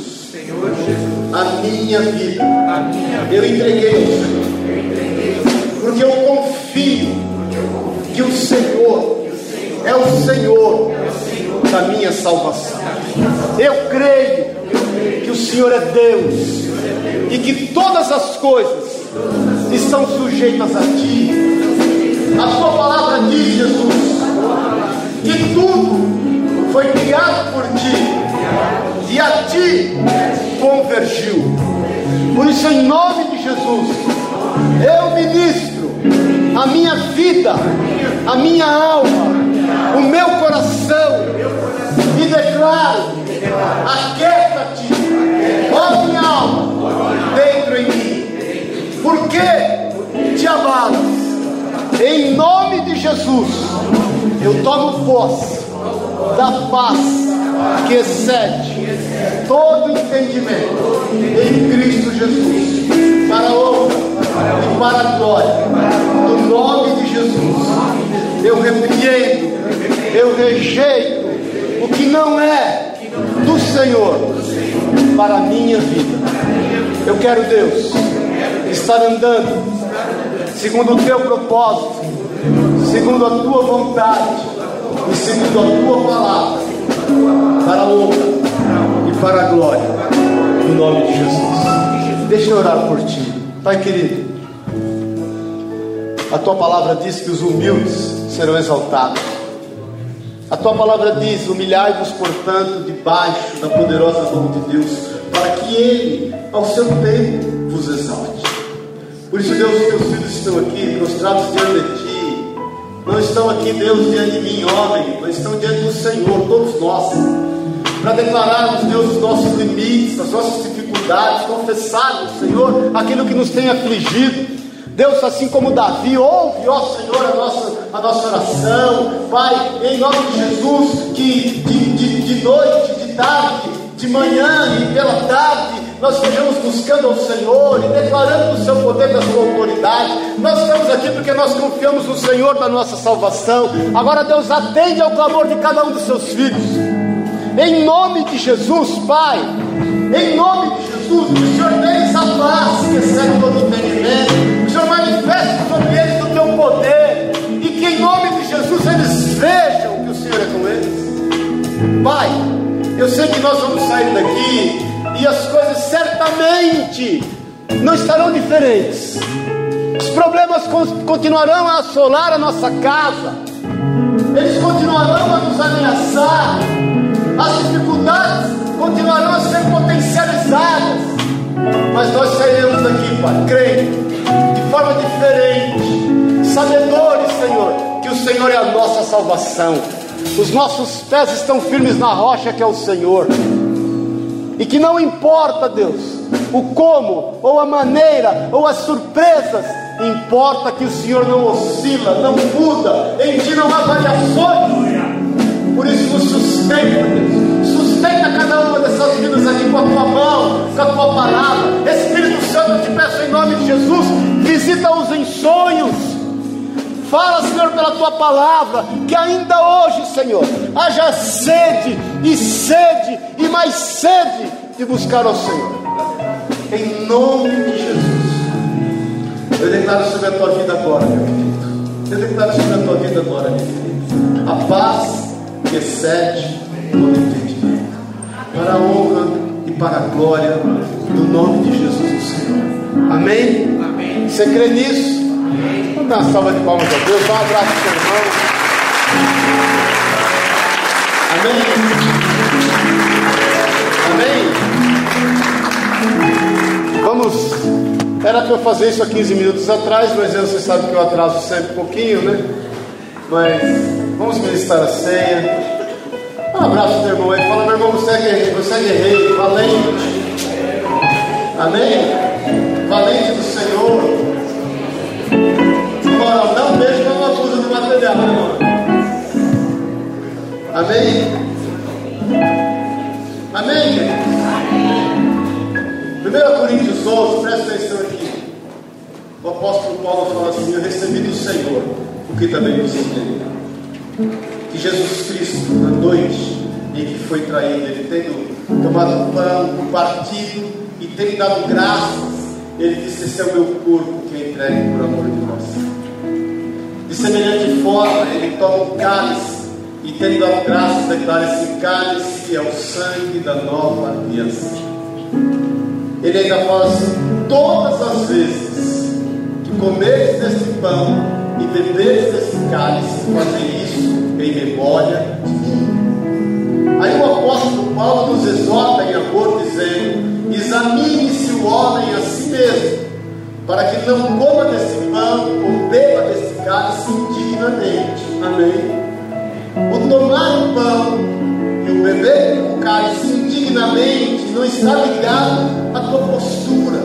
A minha vida. Eu entreguei. Porque eu confio que o Senhor é o Senhor da minha salvação. Eu creio que o Senhor é Deus. e que todas as coisas estão sujeitas a ti. A tua palavra diz, Jesus, que tudo foi criado por ti e a ti convergiu. Por isso, em nome de Jesus, eu ministro a minha vida, a minha alma, o meu coração e declaro: aquieta-te, ó minha alma, dentro em mim. Por que te abalas? Em nome de Jesus, eu tomo posse da paz que excede todo entendimento em Cristo Jesus, para a honra e para a glória do nome de Jesus. Eu repreendo, eu rejeito o que não é do Senhor para a minha vida. Eu quero, Deus, estar andando segundo o teu propósito, segundo a tua vontade e segundo a tua palavra, para a honra e para a glória do nome de Jesus. Deixa eu orar por ti, Pai querido. A tua palavra diz que os humildes serão exaltados. A tua palavra diz: humilhai-vos, portanto, debaixo da poderosa mão de Deus, para que Ele, ao seu tempo, vos exalte. Por isso, Deus, os teus filhos estão aqui, prostrados diante de ti. Não estão aqui, Deus, diante de mim, homem, mas estão diante do Senhor, todos nós, para declararmos, Deus, os nossos limites, as nossas dificuldades, confessarmos, Senhor, aquilo que nos tem afligido. Deus, assim como Davi, ouve, ó Senhor, a nossa, a nossa oração, Pai, em nome de Jesus, que de, de, de noite, de tarde, de manhã e pela tarde, nós estejamos buscando ao Senhor e declarando o seu poder da sua nós estamos aqui porque nós confiamos no Senhor da nossa salvação. Agora, Deus, atende ao clamor de cada um dos seus filhos. Em nome de Jesus, Pai. Em nome de Jesus, que o Senhor dê essa paz que excede todo entendimento. Que o Senhor manifeste sobre eles o teu poder. E que em nome de Jesus eles vejam que o Senhor é com eles. Pai, eu sei que nós vamos sair daqui e as coisas certamente não estarão diferentes. Os problemas continuarão a assolar a nossa casa, eles continuarão a nos ameaçar, as dificuldades continuarão a ser potencializadas, mas nós sairemos daqui, Pai, crendo, de forma diferente, sabedores, Senhor, que o Senhor é a nossa salvação, os nossos pés estão firmes na rocha que é o Senhor, e que não importa, Deus, o como, ou a maneira, ou as surpresas, importa que o Senhor não oscila, não muda, em ti não há variações. Por isso nos sustenta, Deus. Sustenta cada uma dessas vidas aqui com a tua mão, com a tua palavra. Espírito Santo, eu te peço em nome de Jesus, visita-os em sonhos. Fala, Senhor, pela tua palavra, que ainda hoje, Senhor, haja sede e sede e mais sede de buscar ao Senhor em nome de. Eu declaro sobre a tua vida agora, meu querido. Eu declaro sobre a tua vida agora, meu querido. A paz que excede todo entendimento. Para a honra e para a glória do nome de Jesus, o Senhor. Amém? Amém. Você crê nisso? Amém. Vamos dar uma salva de palmas a Deus. Dá um abraço seu irmão. Amém. Vamos. Era para eu fazer isso há 15 minutos atrás, mas você sabe que eu atraso sempre um pouquinho, né? Mas vamos ministrar a ceia. Um abraço meu irmão aí. Fala, meu irmão, você é guerreiro, você é guerreiro, valente. Amém? Valente do Senhor. Agora, dá um beijo para uma abusa do material, né, irmão? Amém? Amém, querido? 1 Coríntios 11, presta atenção aqui. O apóstolo Paulo fala assim: Eu recebi do Senhor o que também nos entendeu. Que Jesus Cristo, na noite em que foi traído, ele tendo tomado o pão, partido e tendo dado graças, ele disse: Esse é o meu corpo que é entregue por amor de nós. De semelhante forma, ele toma o cálice e tendo dado graças, declara: Esse cálice é o sangue da nova aliança ele ainda fala assim: todas as vezes que comeres deste pão e beberes desse cálice, fazer isso em memória de mim. Aí o apóstolo Paulo nos exorta em amor, dizendo: examine-se o homem a si mesmo, para que não coma desse pão ou beba desse cálice indignamente. Amém? O tomar o pão e o beber o cálice indignamente não está ligado a tua postura,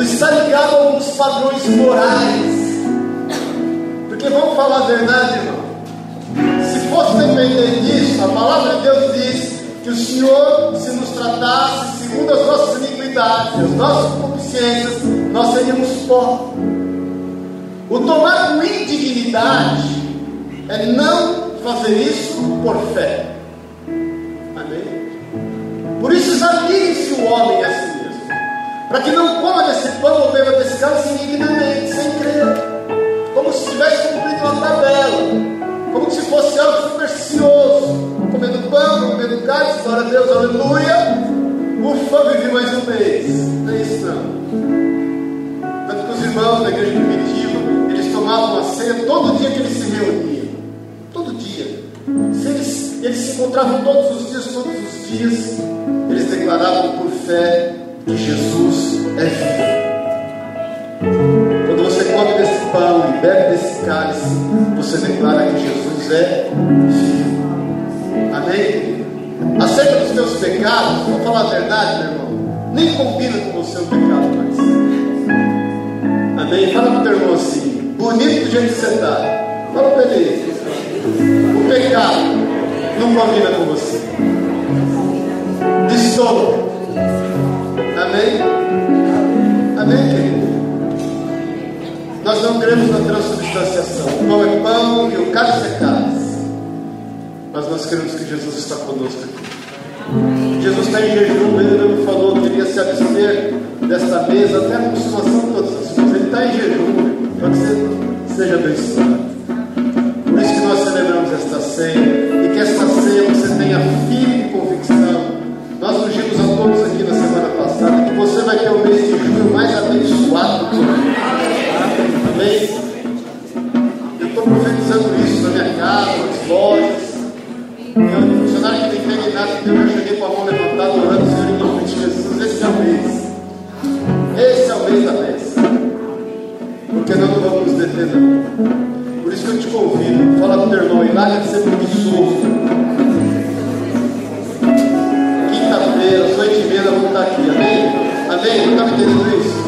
não está ligado a alguns padrões morais. Porque vamos falar a verdade, irmão. Se fosse depender disso, a palavra de Deus diz que o Senhor, se nos tratasse segundo as nossas iniquidades, as nossas concupiscências, nós seríamos pó. O tomar com indignidade é não fazer isso por fé. Por isso examine-se o homem a si mesmo, para que não coma desse pão ou beba desse cálice indignamente, sem crer, como se estivesse cumprindo uma tabela, como se fosse algo supersticioso, comendo pão, comendo cálice, glória a Deus, aleluia, ufa, vivi mais um mês. Não é isso não. Tanto que os irmãos da igreja primitiva, eles tomavam a ceia todo dia que eles se reuniam. Todo dia. Eles, eles se encontravam todos os dias, todos os dias eles declaravam por fé que Jesus é vivo. Quando você come desse pão e bebe desse cálice, você declara que Jesus é vivo. Amém? Acerca dos teus pecados, vou falar a verdade, meu irmão, nem combina com o seu pecado mais. Amém? Fala para o teu irmão assim, bonito do jeito que você está. Fala para ele. O pecado não combina com você de sono. Amém? Amém, querido? Nós não cremos na transubstanciação. O pão é pão e o cálice é cálice. Mas nós cremos que Jesus está conosco aqui. Jesus está em jejum, ele não falou que iria se abster desta mesa até a consumação de todas as coisas. Ele está em jejum, para que seja abençoado. Por isso que nós celebramos esta ceia e que esta ceia você tenha nós ungimos a todos aqui na semana passada que você vai ter o mês de junho mais abençoado do mundo. Amém? Eu estou profetizando isso na minha casa, nas lojas. Eu, o funcionário que tem fé em nada, então eu já cheguei com a mão levantada, orando, Senhor, em nome de Jesus. Esse é o mês. Esse é o mês da bênção. Porque nós não vamos nos defender. Por isso que eu te convido, fala do teu irmão, larga de ser é preguiçoso. Entendendo isso?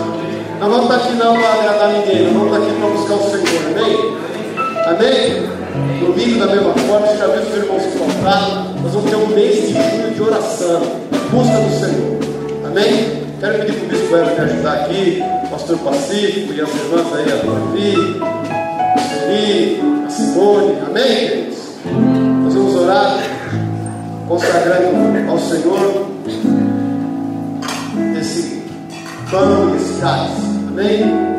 Nós vamos estar aqui não para agradar ninguém, nós vamos estar aqui para buscar o Senhor, amém? Amém? Domingo da mesma forma, você já viu os irmãos se encontraram, nós vamos ter um mês de junho de oração, busca do Senhor, amém? Quero pedir para o Bispo Eva me ajudar aqui, Pastor Pacífico e as irmãs aí, a Davi, Sueli, a Simone, amém, queridos? Nós vamos orar, consagrando ao Senhor pão e cálice, amém?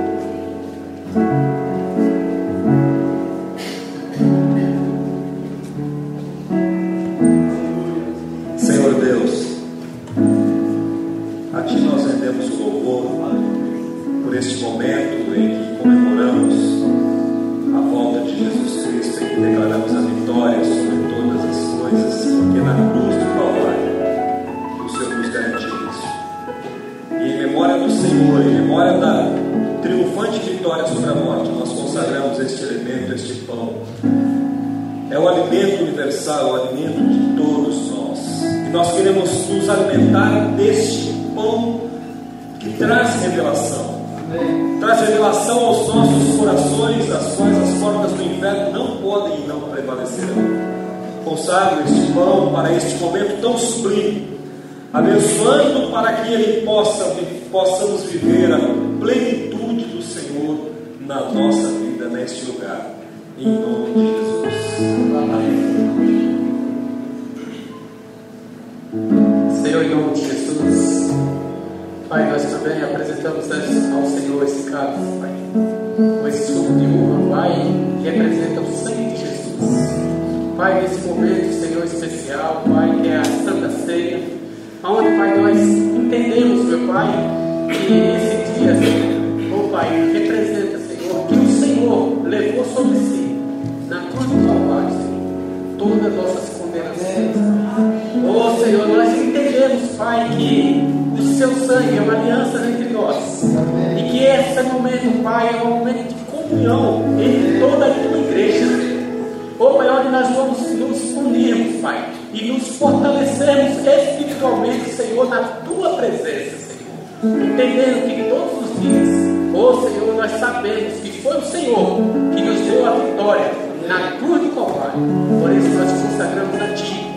Nós vamos nos unirmos, Pai, e nos fortalecermos espiritualmente, Senhor, na tua presença, Senhor. Entendendo que todos os dias, oh Senhor, nós sabemos que foi o Senhor que nos deu a vitória na cruz do Calvário. Por isso nós consagramos a Ti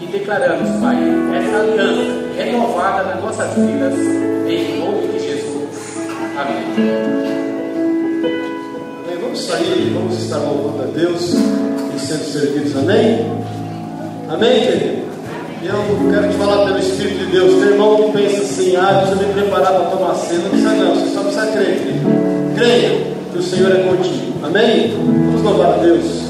e declaramos, Pai, essa aliança renovada nas nossas vidas, em nome de Jesus. Amém. Vamos sair, vamos estar louvando a Deus sendo servidos, amém? Amém, querido? Eu quero te falar pelo Espírito de Deus. Teu irmão que pensa assim, ah, eu preciso me preparar para tomar ceia. Não precisa, não, você só precisa crer, querido. Creia que o Senhor é contigo, amém? Vamos louvar a Deus.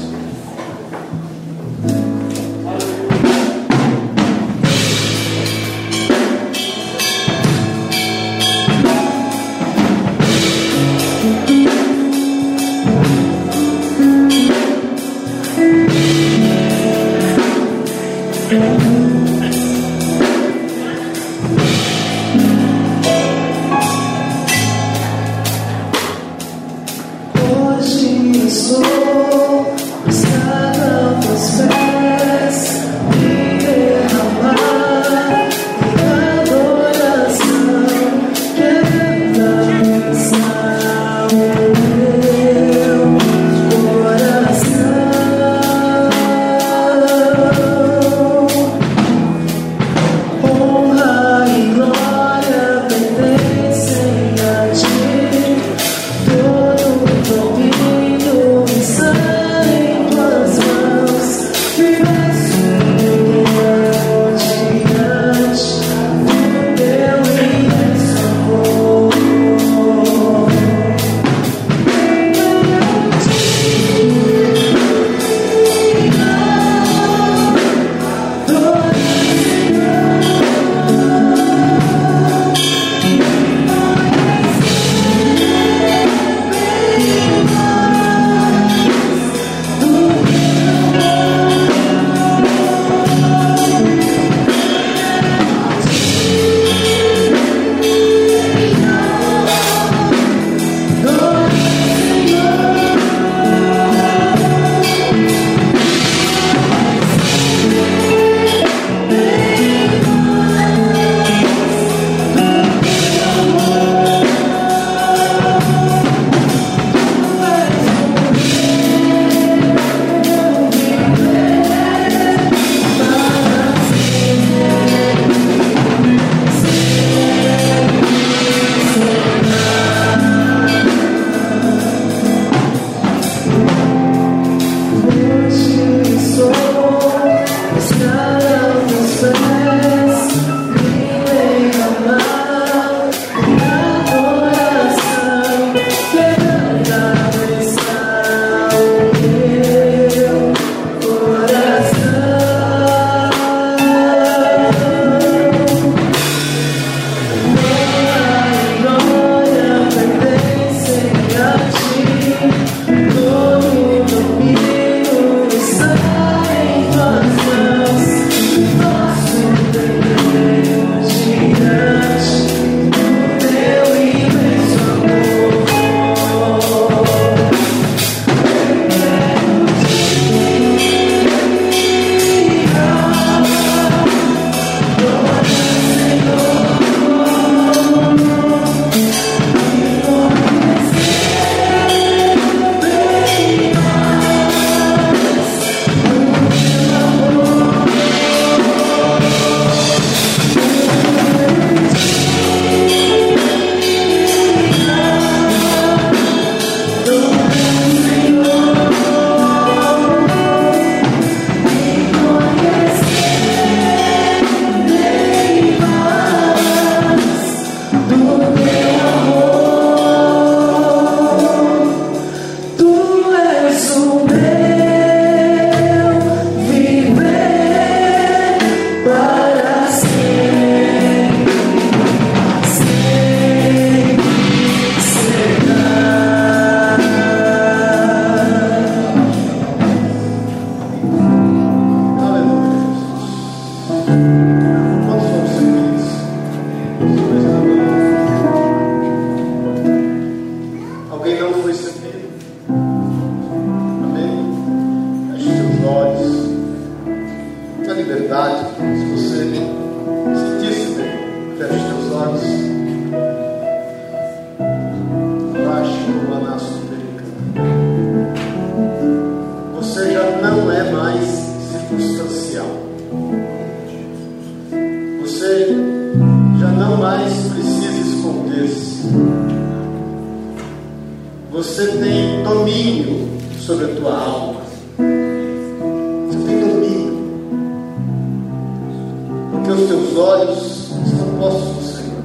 Os teus olhos estão postos no Senhor.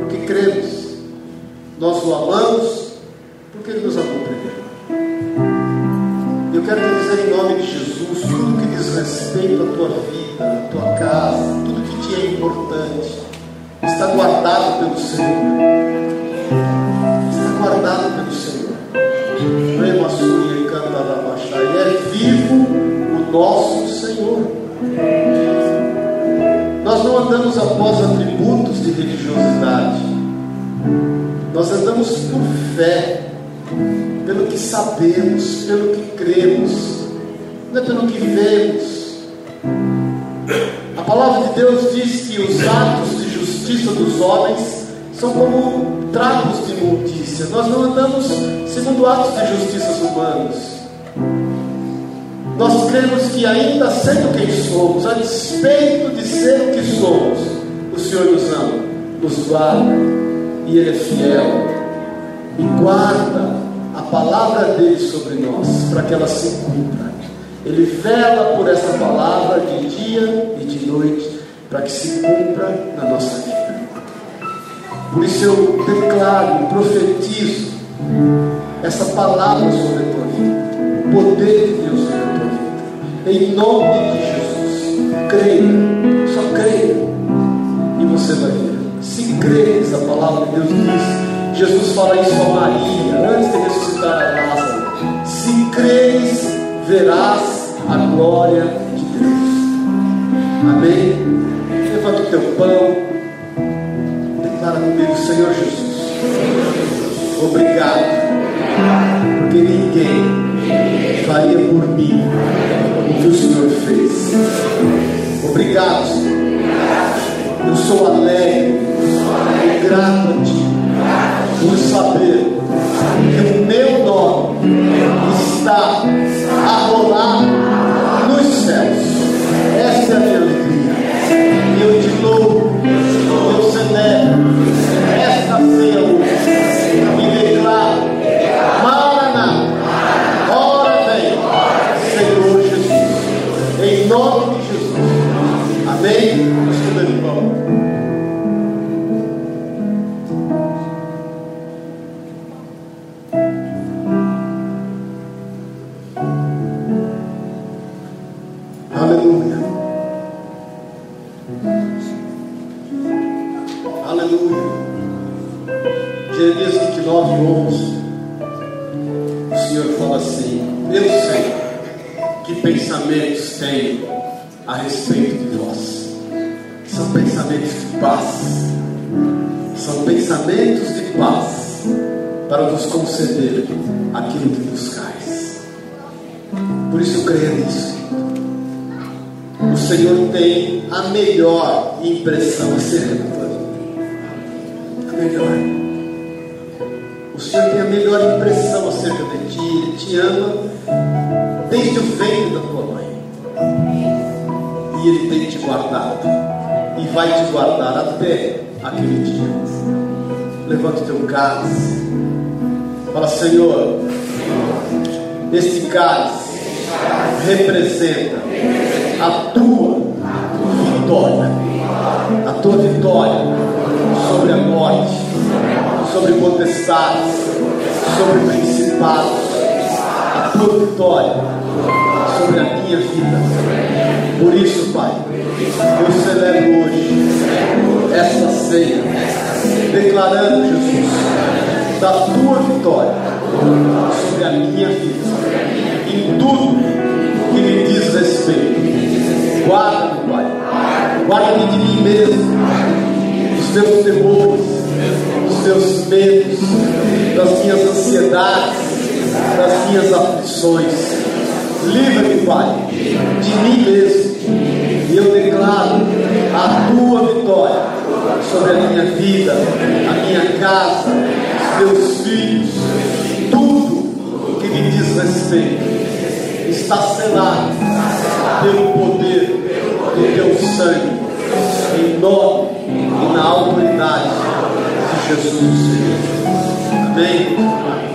Porque cremos. Nós o amamos porque Ele nos amou primeiro. Eu quero te dizer em nome de Jesus, tudo que diz respeito à tua vida, à tua casa, tudo que te é importante, está guardado pelo Senhor. Após atributos de religiosidade. Nós andamos por fé pelo que sabemos, pelo que cremos, não é pelo que vemos. A palavra de Deus diz que os atos de justiça dos homens são como trapos de imundícia. Nós não andamos segundo atos de justiça humanos. Nós cremos que, ainda sendo quem somos, a despeito de ser o que somos, Senhor nos ama, nos guarda e Ele é fiel e guarda a palavra dele sobre nós, para que ela se cumpra. Ele vela por essa palavra de dia e de noite, para que se cumpra na nossa vida. Por isso eu declaro, profetizo essa palavra sobre a tua vida, o poder de Deus sobre a tua vida, em nome de Jesus. Creia, só creia, você vai ver. Se creres, a palavra de Deus diz, Jesus fala isso a Maria, antes de ressuscitar a Lázaro. Se creres, verás a glória de Deus. Amém? Levanta o teu pão. Declara comigo, Senhor Jesus. Obrigado. Porque ninguém faria por mim o que o Senhor fez. Obrigado, Senhor. Eu sou alegre e grato a Ti por saber que o meu nome está a rolar nos céus. Aleluia. Aleluia. Jeremias 29, 11. O Senhor fala assim: Eu sei que pensamentos tenho a respeito de vós. São pensamentos de paz. São pensamentos de paz para vos conceder aquilo que buscais. Por isso creia nisso. Senhor tem a melhor impressão acerca da tua. A melhor. O Senhor tem a melhor impressão acerca de ti. Ele te ama desde o ventre da tua mãe. E Ele tem te guardado. E vai te guardar até aquele dia. Levanta o teu cálice. Fala, Senhor, este cálice representa a tua vitória, a tua vitória sobre a morte, sobre potestades, sobre principados, a tua vitória sobre a minha vida. Por isso, Pai, eu celebro hoje esta ceia, declarando, Jesus, da tua vitória sobre a minha vida, em tudo que me diz respeito. Guarda-me, Pai. Guarda-me de mim mesmo, dos teus temores, dos teus medos, das minhas ansiedades, das minhas aflições. Livra-me, Pai, de mim mesmo. E eu declaro a tua vitória sobre a minha vida, a minha casa, os meus filhos, tudo que me diz respeito está selado pelo poder do teu sangue, em nome e na autoridade de Jesus, Senhor. Amém.